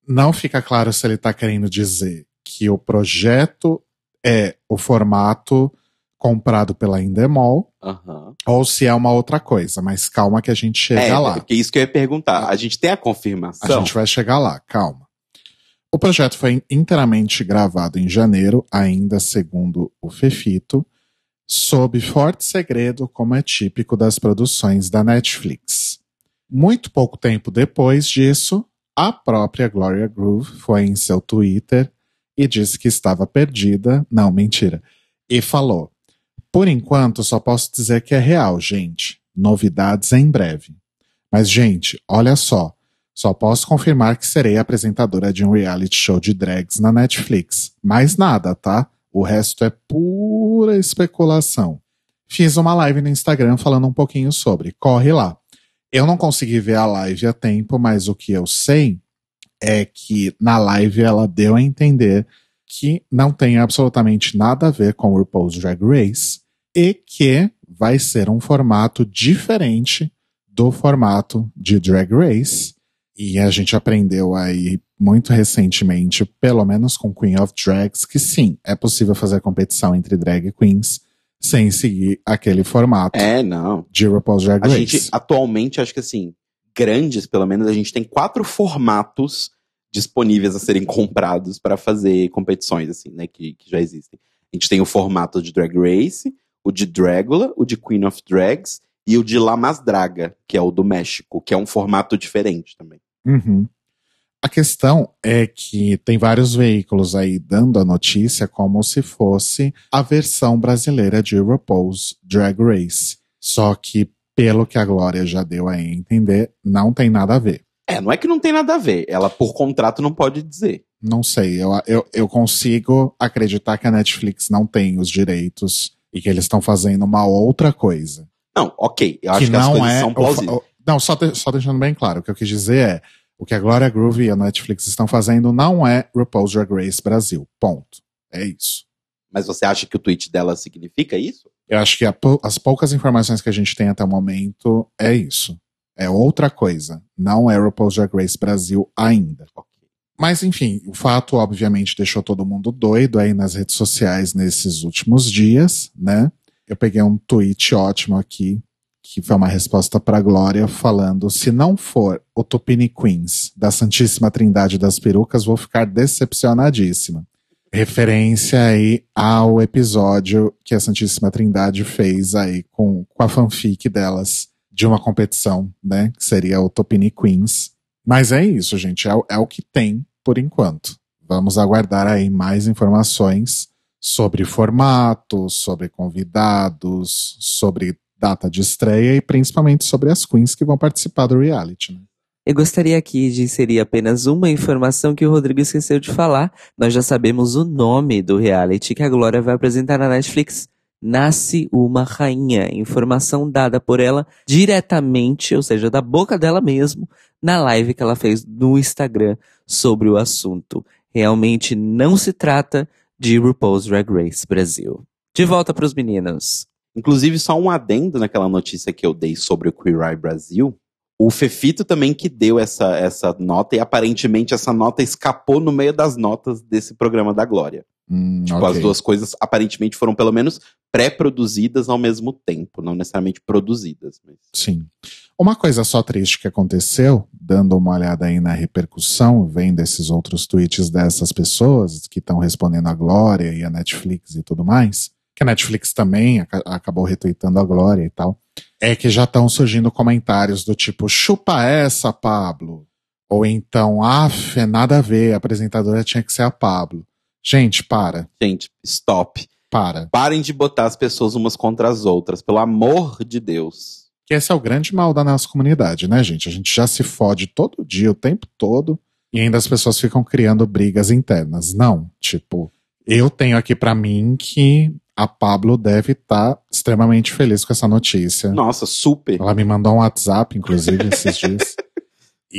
não fica claro se ele está querendo dizer que o projeto é o formato comprado pela Endemol uhum. ou se é uma outra coisa, mas calma que a gente chega é, lá. Porque isso que eu ia perguntar. A gente tem a confirmação? A gente vai chegar lá, calma. O projeto foi inteiramente gravado em janeiro, ainda segundo o Fefito, sob forte segredo, como é típico das produções da Netflix. Muito pouco tempo depois disso, a própria Gloria Groove foi em seu Twitter e disse que estava perdida. Não, mentira. E falou: Por enquanto, só posso dizer que é real, gente. Novidades em breve. Mas, gente, olha só. Só posso confirmar que serei apresentadora de um reality show de drags na Netflix. Mais nada, tá? O resto é pura especulação. Fiz uma live no Instagram falando um pouquinho sobre. Corre lá. Eu não consegui ver a live a tempo, mas o que eu sei é que na live ela deu a entender que não tem absolutamente nada a ver com o RuPaul's Drag Race e que vai ser um formato diferente do formato de Drag Race. E a gente aprendeu aí muito recentemente, pelo menos com Queen of Drags, que sim, é possível fazer competição entre drag queens sem seguir aquele formato. É, não. De RuPaul's Drag Race. A gente, atualmente, acho que assim, grandes, pelo menos, a gente tem quatro formatos disponíveis a serem comprados para fazer competições, assim, né, que, que já existem. A gente tem o formato de Drag Race, o de Dragula, o de Queen of Drags e o de La Mas Draga, que é o do México, que é um formato diferente também. Uhum. A questão é que tem vários veículos aí dando a notícia como se fosse a versão brasileira de RuPaul's Drag Race. Só que, pelo que a Glória já deu a entender, não tem nada a ver. É, não é que não tem nada a ver. Ela, por contrato, não pode dizer. Não sei. Eu, eu, eu consigo acreditar que a Netflix não tem os direitos e que eles estão fazendo uma outra coisa. Não, ok. Eu acho que, que as coisas é são plausíveis. Não, só, de, só deixando bem claro. O que eu quis dizer é o que a Gloria Groove e a Netflix estão fazendo não é RuPaul's Drag Race Brasil. Ponto. É isso. Mas você acha que o tweet dela significa isso? Eu acho que as poucas informações que a gente tem até o momento é isso. É outra coisa. Não é RuPaul's Drag Race Brasil ainda. Mas enfim, o fato obviamente deixou todo mundo doido aí nas redes sociais nesses últimos dias, né? Eu peguei um tweet ótimo aqui, que foi uma resposta para Glória, falando: se não for o Tupini Queens da Santíssima Trindade das Perucas, vou ficar decepcionadíssima. Referência aí ao episódio que a Santíssima Trindade fez aí com, com a fanfic delas de uma competição, né? Que seria o Topini Queens. Mas é isso, gente. É, é o que tem por enquanto. Vamos aguardar aí mais informações sobre formato, sobre convidados, sobre data de estreia e principalmente sobre as queens que vão participar do reality. Né? Eu gostaria aqui de inserir apenas uma informação que o Rodrigo esqueceu de falar. Nós já sabemos o nome do reality que a Glória vai apresentar na Netflix. Nasce uma rainha. Informação dada por ela diretamente, ou seja, da boca dela mesmo, na live que ela fez no Instagram sobre o assunto. Realmente não se trata de RuPaul's Drag Race Brasil. De volta para os meninos. Inclusive, só um adendo naquela notícia que eu dei sobre o Queer Eye Brasil. O Fefito também que deu essa, essa nota, e aparentemente essa nota escapou no meio das notas desse programa da Glória. Hum, Tipo, ok. as duas coisas aparentemente foram pelo menos pré-produzidas ao mesmo tempo, não necessariamente produzidas. Mas... Sim. Uma coisa só triste que aconteceu, dando uma olhada aí na repercussão, vendo esses outros tweets dessas pessoas que estão respondendo a Glória e a Netflix e tudo mais, que a Netflix também aca- acabou retweetando a Glória e tal, é que já estão surgindo comentários do tipo, chupa essa, Pablo. Ou então, af, é nada a ver, a apresentadora tinha que ser a Pablo. Gente, para, Gente, stop. para. Parem de botar as pessoas umas contra as outras, pelo amor de Deus. Que esse é o grande mal da nossa comunidade, né, gente? A gente já se fode todo dia, o tempo todo, e ainda as pessoas ficam criando brigas internas. Não, tipo, eu tenho aqui pra mim que a Pablo deve estar extremamente feliz com essa notícia. Nossa, super. Ela me mandou um WhatsApp, inclusive, esses dias. *laughs*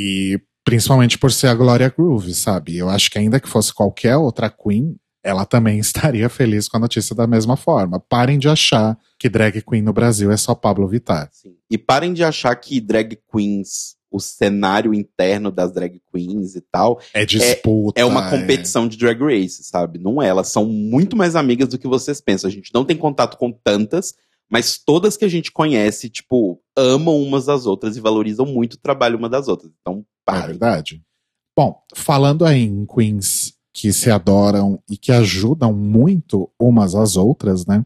E principalmente por ser a Gloria Groove, sabe? Eu acho que ainda que fosse qualquer outra Queen, ela também *laughs* estaria feliz com a notícia da mesma forma. Parem de achar que drag queen no Brasil é só Pablo Vittar. Sim. E parem de achar que drag queens, o cenário interno das drag queens e tal, É disputa. é uma competição de drag race, sabe? Não é. Elas são muito mais amigas do que vocês pensam. A gente não tem contato com tantas, mas todas que a gente conhece, tipo, amam umas às outras e valorizam muito o trabalho uma das outras. Então, É parem. verdade. Bom, falando aí em queens que se adoram e que ajudam muito umas às outras, né?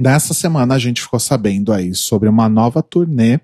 Nessa semana a gente ficou sabendo aí sobre uma nova turnê,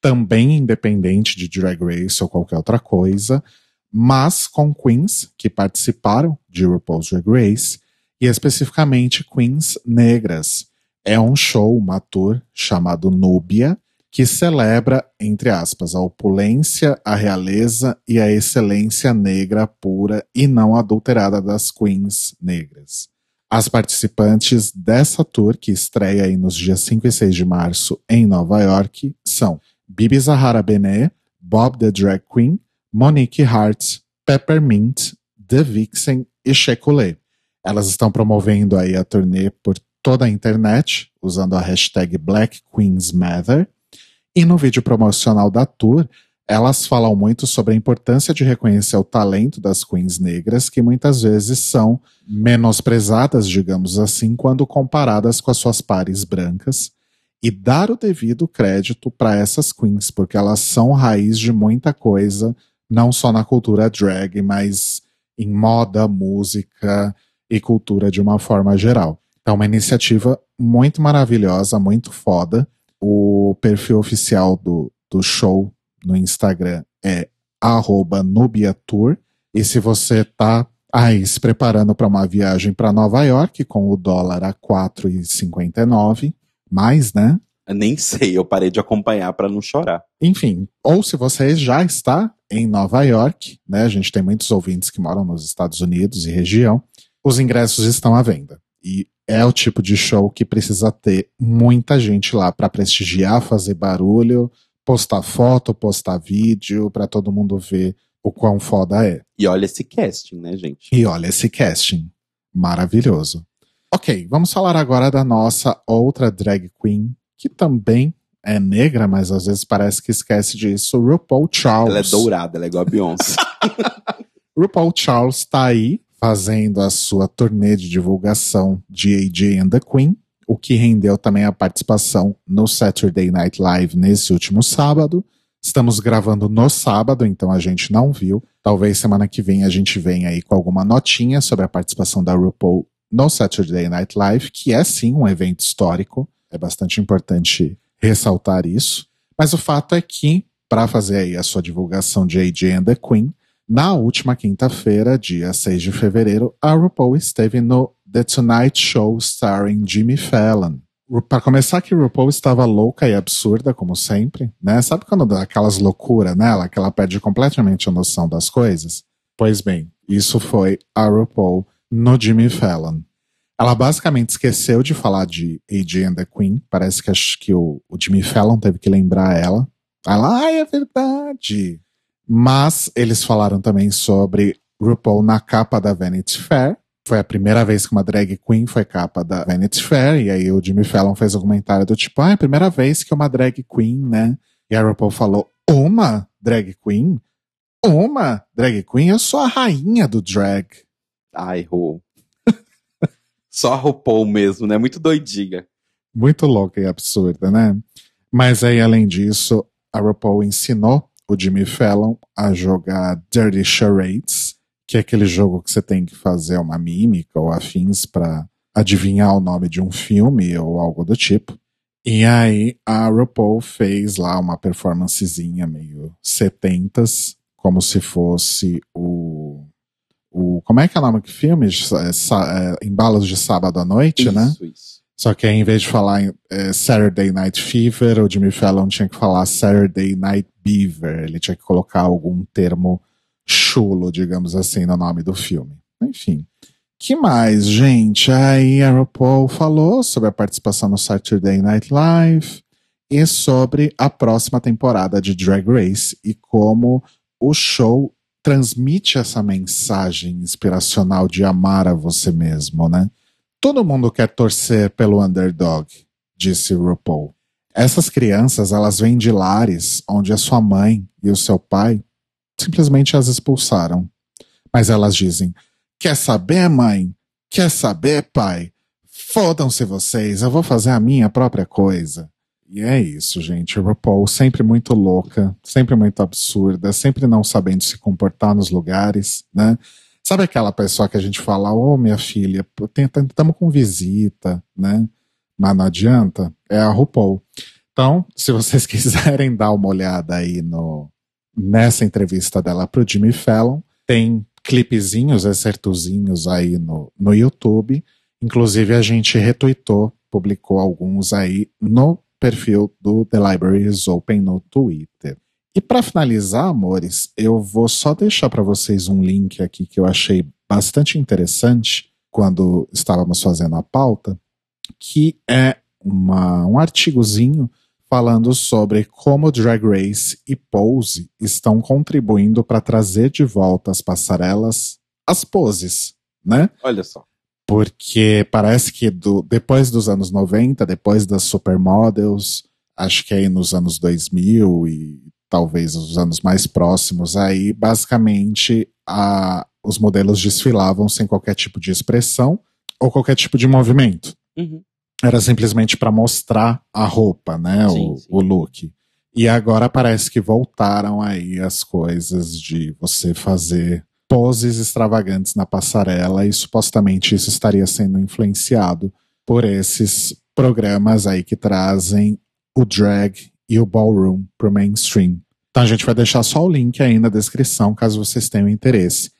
também independente de Drag Race ou qualquer outra coisa, mas com queens que participaram de RuPaul's Drag Race, e especificamente queens negras. É um show, uma tour chamado Núbia, que celebra, entre aspas, a opulência, a realeza e a excelência negra pura e não adulterada das queens negras. As participantes dessa tour, que estreia aí nos dias 5 e 6 de março em Nova York, são Bibi Zahara Benet, Bob the Drag Queen, Monique Hart, Peppermint, The Vixen e Checolé. Elas estão promovendo aí a turnê por toda a internet, usando a hashtag Black Queens Matter, e no vídeo promocional da tour, elas falam muito sobre a importância de reconhecer o talento das queens negras, que muitas vezes são menosprezadas, digamos assim, quando comparadas com as suas pares brancas, e dar o devido crédito para essas queens, porque elas são raiz de muita coisa, não só na cultura drag, mas em moda, música e cultura de uma forma geral. Então, uma iniciativa muito maravilhosa, muito foda. O perfil oficial do, do show no Instagram é nubiatour. E se você tá aí se preparando para uma viagem para Nova York com o dólar a 4,59, mais, né? Eu nem sei, eu parei de acompanhar pra não chorar. Enfim, ou se você já está em Nova York, né? A gente tem muitos ouvintes que moram nos Estados Unidos e região, os ingressos estão à venda. E é o tipo de show que precisa ter muita gente lá para prestigiar, fazer barulho, postar foto, postar vídeo, para todo mundo ver o quão foda é. E olha esse casting, né, gente? E olha esse casting. Maravilhoso. Ok, vamos falar agora da nossa outra drag queen, que também é negra, mas às vezes parece que esquece disso, RuPaul Charles. Ela é dourada, ela é igual a Beyoncé. *laughs* *laughs* RuPaul Charles tá aí fazendo a sua turnê de divulgação de AJ and the Queen, o que rendeu também a participação no Saturday Night Live nesse último sábado. Estamos gravando no sábado, então a gente não viu. Talvez semana que vem a gente venha aí com alguma notinha sobre a participação da RuPaul no Saturday Night Live, que é sim um evento histórico. É bastante importante ressaltar isso. Mas o fato é que, para fazer aí a sua divulgação de AJ and the Queen, na última quinta-feira, dia 6 de fevereiro, a RuPaul esteve no The Tonight Show starring Jimmy Fallon. Para começar, que RuPaul estava louca e absurda, como sempre, né? Sabe quando dá aquelas loucuras nela, que ela perde completamente a noção das coisas? Pois bem, isso foi a RuPaul no Jimmy Fallon. Ela basicamente esqueceu de falar de AJ and the Queen. Parece que acho que o, o Jimmy Fallon teve que lembrar ela. Ela, ai, é verdade. Mas eles falaram também sobre RuPaul na capa da Vanity Fair. Foi a primeira vez que uma drag queen foi capa da Vanity Fair. E aí o Jimmy Fallon fez um comentário do tipo, ah, é a primeira vez que uma drag queen, né? E a RuPaul falou, uma drag queen? Uma drag queen? Eu sou a rainha do drag. Ai, Ru. *laughs* Só a RuPaul mesmo, né? Muito doidinha. Muito louca e absurda, né? Mas aí, além disso, a RuPaul ensinou o Jimmy Fallon a jogar Dirty Charades, que é aquele jogo que você tem que fazer uma mímica ou afins para adivinhar o nome de um filme ou algo do tipo. E aí a RuPaul fez lá uma performancezinha meio setentas, como se fosse o o como é que é o nome do filme? É, é, Embalos de Sábado à Noite, isso, né? Isso, isso. Só que aí, em vez de falar é, Saturday Night Fever, o Jimmy Fallon tinha que falar Saturday Night Beaver. Ele tinha que colocar algum termo chulo, digamos assim, no nome do filme. Enfim. que mais, gente? Aí a RuPaul falou sobre a participação no Saturday Night Live e sobre a próxima temporada de Drag Race e como o show transmite essa mensagem inspiracional de amar a você mesmo, né? Todo mundo quer torcer pelo underdog, disse RuPaul. Essas crianças, elas vêm de lares onde a sua mãe e o seu pai simplesmente as expulsaram. Mas elas dizem: Quer saber, mãe? Quer saber, pai? Fodam-se vocês, eu vou fazer a minha própria coisa. E é isso, gente. RuPaul sempre muito louca, sempre muito absurda, sempre não sabendo se comportar nos lugares, né? Sabe aquela pessoa que a gente fala, ô oh, minha filha, estamos com visita, né? Mas não adianta, é a RuPaul. Então, se vocês *laughs* quiserem dar uma olhada aí no, nessa entrevista dela pro Jimmy Fallon, tem clipezinhos, excertozinhos aí no, no YouTube. Inclusive, a gente retweetou, publicou alguns aí no perfil do The Library is Open no Twitter. E para finalizar, amores, eu vou só deixar para vocês um link aqui que eu achei bastante interessante quando estávamos fazendo a pauta, que é uma, um artigozinho falando sobre como Drag Race e Pose estão contribuindo para trazer de volta as passarelas as poses, né? Olha só. Porque parece que do, depois dos anos 90, depois das supermodels, acho que aí nos anos 2000 e talvez os anos mais próximos, aí basicamente a, os modelos desfilavam sem qualquer tipo de expressão ou qualquer tipo de movimento. Uhum. Era simplesmente para mostrar a roupa, né? Sim, o, sim. o look. E agora parece que voltaram aí as coisas de você fazer poses extravagantes na passarela e supostamente isso estaria sendo influenciado por esses programas aí que trazem o drag e o Ballroom para o mainstream. Então a gente vai deixar só o link aí na descrição, caso vocês tenham interesse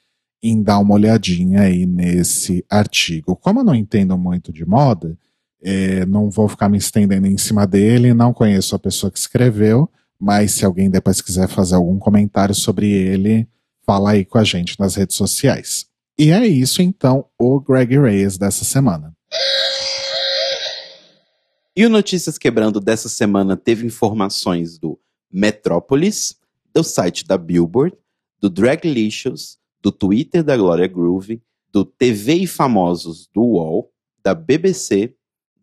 em dar uma olhadinha aí nesse artigo. Como eu não entendo muito de moda, é, não vou ficar me estendendo em cima dele, não conheço a pessoa que escreveu, mas se alguém depois quiser fazer algum comentário sobre ele, fala aí com a gente nas redes sociais. E é isso então, o Greg Reyes dessa semana. E o Notícias Quebrando dessa semana teve informações do Metrópolis, do site da Billboard, do Draglicious, do Twitter da Glória Groove, do TV e Famosos do UOL, da BBC,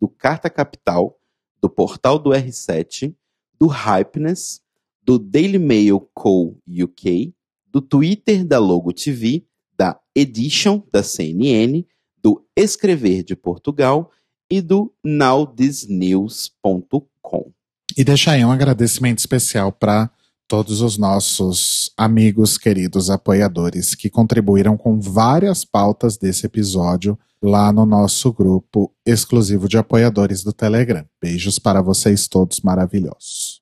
do Carta Capital, do portal do R7, do Hypeness, do Daily Mail Co. UK, do Twitter da Logo TV, da Edition da CNN, do Escrever de Portugal e do nowthisnews.com. E deixar aí um agradecimento especial para todos os nossos amigos, queridos apoiadores que contribuíram com várias pautas desse episódio lá no nosso grupo exclusivo de apoiadores do Telegram. Beijos para vocês todos maravilhosos.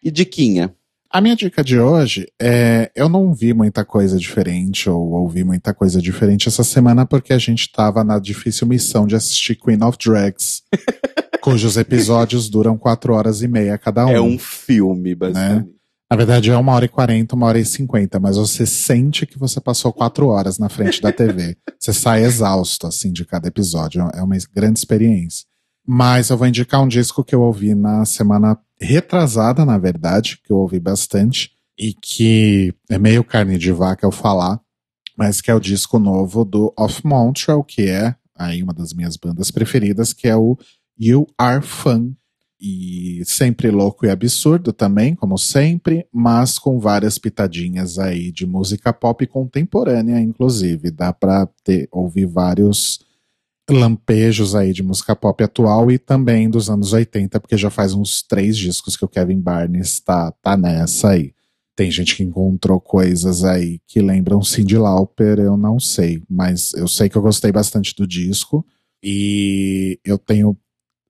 E Diquinha, A minha dica de hoje é: eu não vi muita coisa diferente ou ouvi muita coisa diferente essa semana porque a gente tava na difícil missão de assistir Queen of Drags, *laughs* cujos episódios duram quatro horas e meia cada um. É um filme, basicamente. Na verdade é uma hora e quarenta, uma hora e cinquenta, mas você sente que você passou quatro horas na frente da TV. *laughs* você sai exausto, assim, de cada episódio. É uma grande experiência. Mas eu vou indicar um disco que eu ouvi na semana retrasada, na verdade, que eu ouvi bastante, e que é meio carne de vaca eu falar, mas que é o disco novo do Off Montreal, que é aí uma das minhas bandas preferidas, que é o You Are Fun, e sempre louco e absurdo também, como sempre, mas com várias pitadinhas aí de música pop contemporânea, inclusive. Dá pra ter, ouvir vários lampejos aí de música pop atual e também dos anos 80, porque já faz uns três discos que o Kevin Barnes tá, tá nessa aí. Tem gente que encontrou coisas aí que lembram Cyndi Lauper, eu não sei, mas eu sei que eu gostei bastante do disco e eu tenho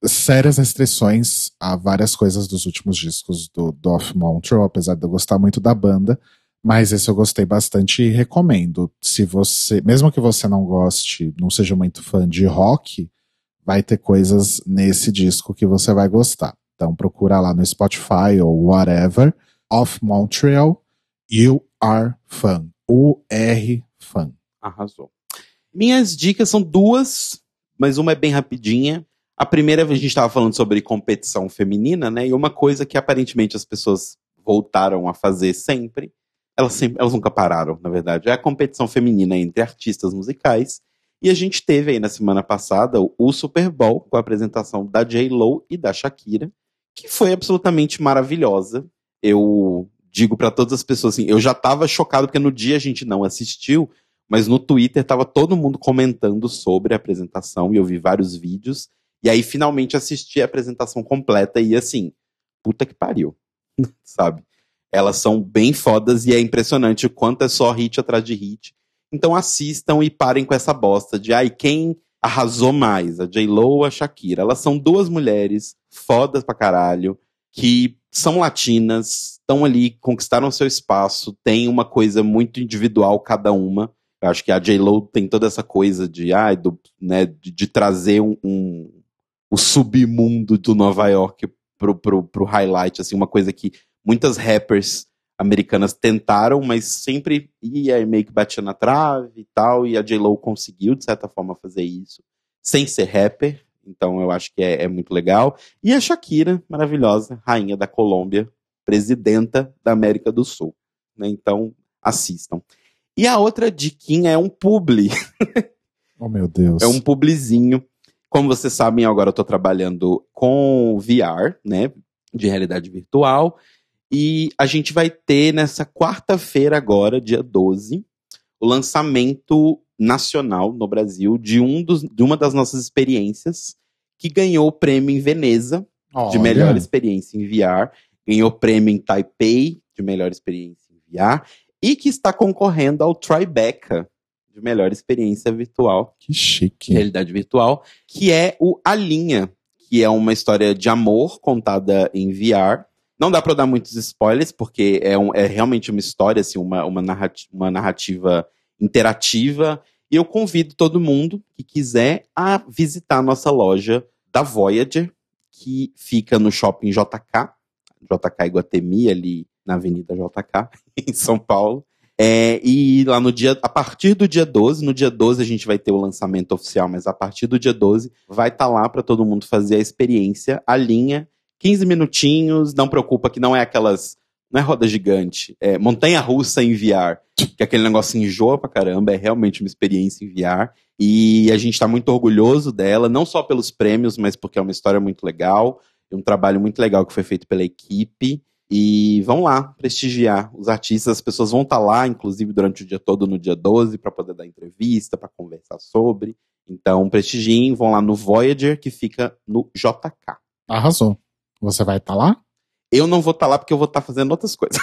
sérias restrições a várias coisas dos últimos discos do, do Off Montreal, apesar de eu gostar muito da banda. Mas esse eu gostei bastante e recomendo. Se você, mesmo que você não goste, não seja muito fã de rock, vai ter coisas nesse disco que você vai gostar. Então procura lá no Spotify ou whatever. Off Montreal, You Are Fun. U-R Fun. Arrasou. Minhas dicas são duas, mas uma é bem rapidinha. A primeira, a gente estava falando sobre competição feminina, né? E uma coisa que aparentemente as pessoas voltaram a fazer sempre, elas, sempre, elas nunca pararam, na verdade, é a competição feminina entre artistas musicais. E a gente teve aí na semana passada o Super Bowl com a apresentação da J-Lo e da Shakira, que foi absolutamente maravilhosa. Eu digo para todas as pessoas assim, eu já estava chocado porque no dia a gente não assistiu, mas no Twitter tava todo mundo comentando sobre a apresentação e eu vi vários vídeos. E aí finalmente assisti a apresentação completa e assim, puta que pariu, *laughs* sabe? Elas são bem fodas e é impressionante o quanto é só hit atrás de hit. Então assistam e parem com essa bosta de ai, quem arrasou mais, a J-Lo ou a Shakira? Elas são duas mulheres fodas pra caralho, que são latinas, estão ali, conquistaram seu espaço, tem uma coisa muito individual cada uma. Eu acho que a J-Lo tem toda essa coisa de, do, né, de, de trazer um, um, o submundo do Nova York pro, pro, pro highlight, assim, uma coisa que muitas rappers americanas tentaram, mas sempre ia meio que batia na trave e tal, e a J-Lo conseguiu, de certa forma, fazer isso, sem ser rapper, então eu acho que é, é muito legal. E a Shakira, maravilhosa, rainha da Colômbia, presidenta da América do Sul. Né? Então, assistam. E a outra diquinha é um publi. *laughs* oh, meu Deus. É um publizinho como vocês sabem, agora eu estou trabalhando com VR, né, de realidade virtual, e a gente vai ter nessa quarta-feira agora, dia 12, o lançamento nacional no Brasil de, um dos, de uma das nossas experiências que ganhou o prêmio em Veneza Olha. de melhor experiência em VR, ganhou o prêmio em Taipei de melhor experiência em VR e que está concorrendo ao Tribeca de melhor experiência virtual. Que chique. Realidade virtual, que é o A Linha, que é uma história de amor contada em VR. Não dá para dar muitos spoilers, porque é, um, é realmente uma história, assim, uma, uma, narrativa, uma narrativa interativa. E eu convido todo mundo que quiser a visitar a nossa loja da Voyager, que fica no shopping JK, JK Iguatemi, ali na Avenida JK, *laughs* em São Paulo. É, e lá no dia, a partir do dia 12, no dia 12 a gente vai ter o lançamento oficial, mas a partir do dia 12 vai estar tá lá para todo mundo fazer a experiência, a linha, 15 minutinhos, não preocupa que não é aquelas, não é roda gigante, é montanha russa em VR, que aquele negócio enjoa pra caramba, é realmente uma experiência em VR. E a gente está muito orgulhoso dela, não só pelos prêmios, mas porque é uma história muito legal, um trabalho muito legal que foi feito pela equipe. E vão lá prestigiar os artistas. As pessoas vão estar tá lá, inclusive, durante o dia todo, no dia 12, para poder dar entrevista, para conversar sobre. Então, prestigiem, vão lá no Voyager, que fica no JK. Arrasou. Você vai estar tá lá? Eu não vou estar tá lá porque eu vou estar tá fazendo outras coisas.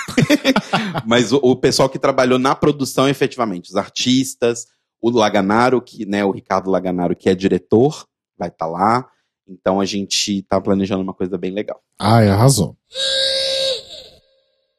*laughs* Mas o, o, pessoal que trabalhou na produção, efetivamente, os artistas, o Laganaro, que, né, o Ricardo Laganaro, que é diretor, vai estar tá lá. Então a gente está planejando uma coisa bem legal. Ai, arrasou.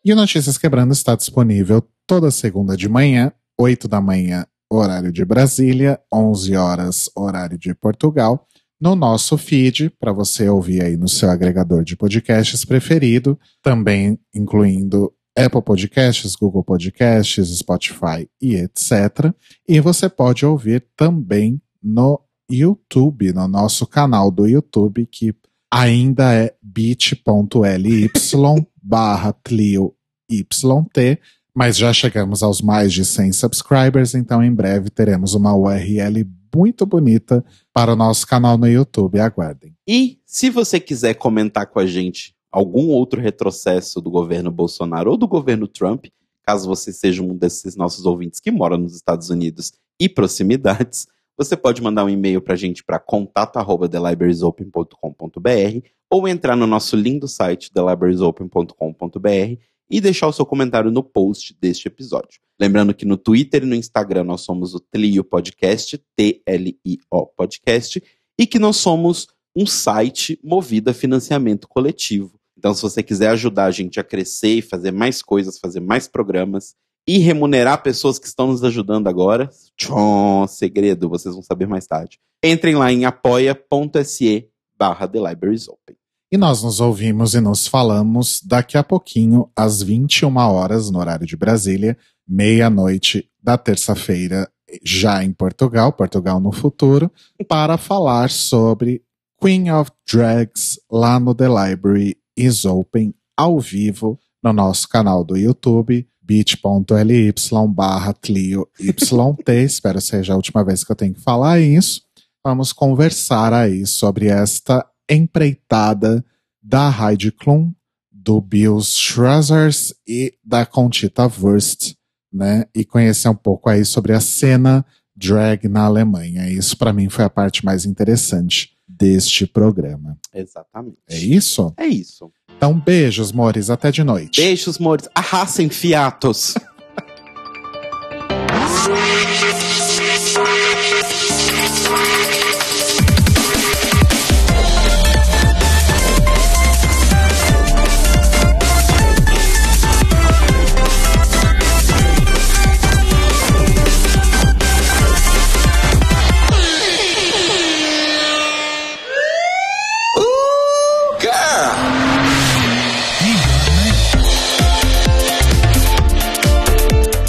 E o Notícias Quebrando está disponível toda segunda de manhã, 8 da manhã, horário de Brasília, 11 horas, horário de Portugal, no nosso feed, para você ouvir aí no seu agregador de podcasts preferido, também incluindo Apple Podcasts, Google Podcasts, Spotify e etc. E você pode ouvir também no YouTube, no nosso canal do YouTube, que ainda é bit.ly *laughs* barra Clio YT, mas já chegamos aos mais de 100 subscribers, então em breve teremos uma URL muito bonita para o nosso canal no YouTube. Aguardem. E se você quiser comentar com a gente algum outro retrocesso do governo Bolsonaro ou do governo Trump, caso você seja um desses nossos ouvintes que mora nos Estados Unidos e proximidades, você pode mandar um e-mail para a gente para contato@thelibrariesopen.com.br ou entrar no nosso lindo site thelibrariesopen.com.br e deixar o seu comentário no post deste episódio. Lembrando que no Twitter e no Instagram nós somos o Tlio Podcast, T-L-I-O Podcast, e que nós somos um site movido a financiamento coletivo. Então, se você quiser ajudar a gente a crescer e fazer mais coisas, fazer mais programas e remunerar pessoas que estão nos ajudando agora, tchon, segredo, vocês vão saber mais tarde. Entrem lá em apoia.se barra The Libraries Open. E nós nos ouvimos e nos falamos daqui a pouquinho, às 21 horas, no horário de Brasília, meia-noite da terça-feira, já em Portugal, Portugal no futuro, para falar sobre Queen of Drags lá no The Library is Open, ao vivo, no nosso canal do YouTube, bit.ly barra Clio YT. *laughs* Espero seja a última vez que eu tenho que falar isso. Vamos conversar aí sobre esta empreitada da Heidi Klum, do Bill Schrazers e da Conchita Wurst, né? E conhecer um pouco aí sobre a cena drag na Alemanha. Isso para mim foi a parte mais interessante deste programa. Exatamente. É isso? É isso. Então, beijos, mores. Até de noite. Beijos, mores. Arrasem fiatos. *laughs*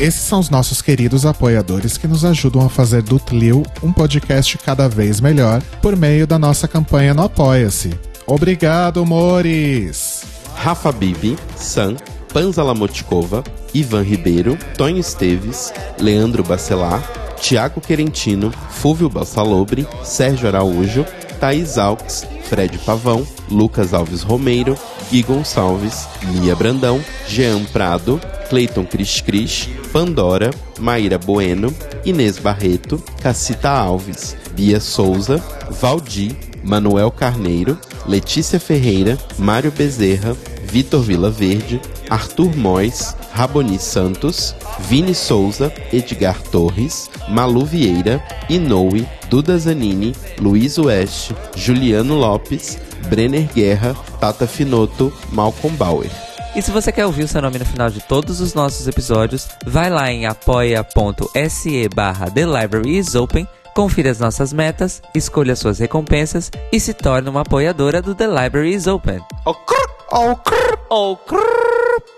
Esses são os nossos queridos apoiadores que nos ajudam a fazer do Tlil um podcast cada vez melhor por meio da nossa campanha no Apoia-se. Obrigado, Mores! Rafa Bibi, Sam, Panza Lamotkova, Ivan Ribeiro, Tonho Esteves, Leandro Bacelar, Tiago Querentino, Fúvio Balsalobre, Sérgio Araújo, Thaís Alves, Fred Pavão, Lucas Alves Romeiro, Gui Gonçalves, Mia Brandão, Jean Prado, Cleiton Cris Cris, Pandora, Maíra Bueno, Inês Barreto, Cacita Alves, Bia Souza, Valdi, Manuel Carneiro, Letícia Ferreira, Mário Bezerra, Vitor Vila Verde, Arthur Mois, Raboni Santos, Vini Souza, Edgar Torres, Malu Vieira, Inoue, Duda Zanini, Luiz Oeste, Juliano Lopes, Brenner Guerra, Tata Finoto, Malcolm Bauer. E se você quer ouvir o seu nome no final de todos os nossos episódios, vai lá em apoia.se barra The Library is Open, confira as nossas metas, escolha suas recompensas e se torne uma apoiadora do The Library is Open. Oh, crrr, oh, crrr, oh, crrr.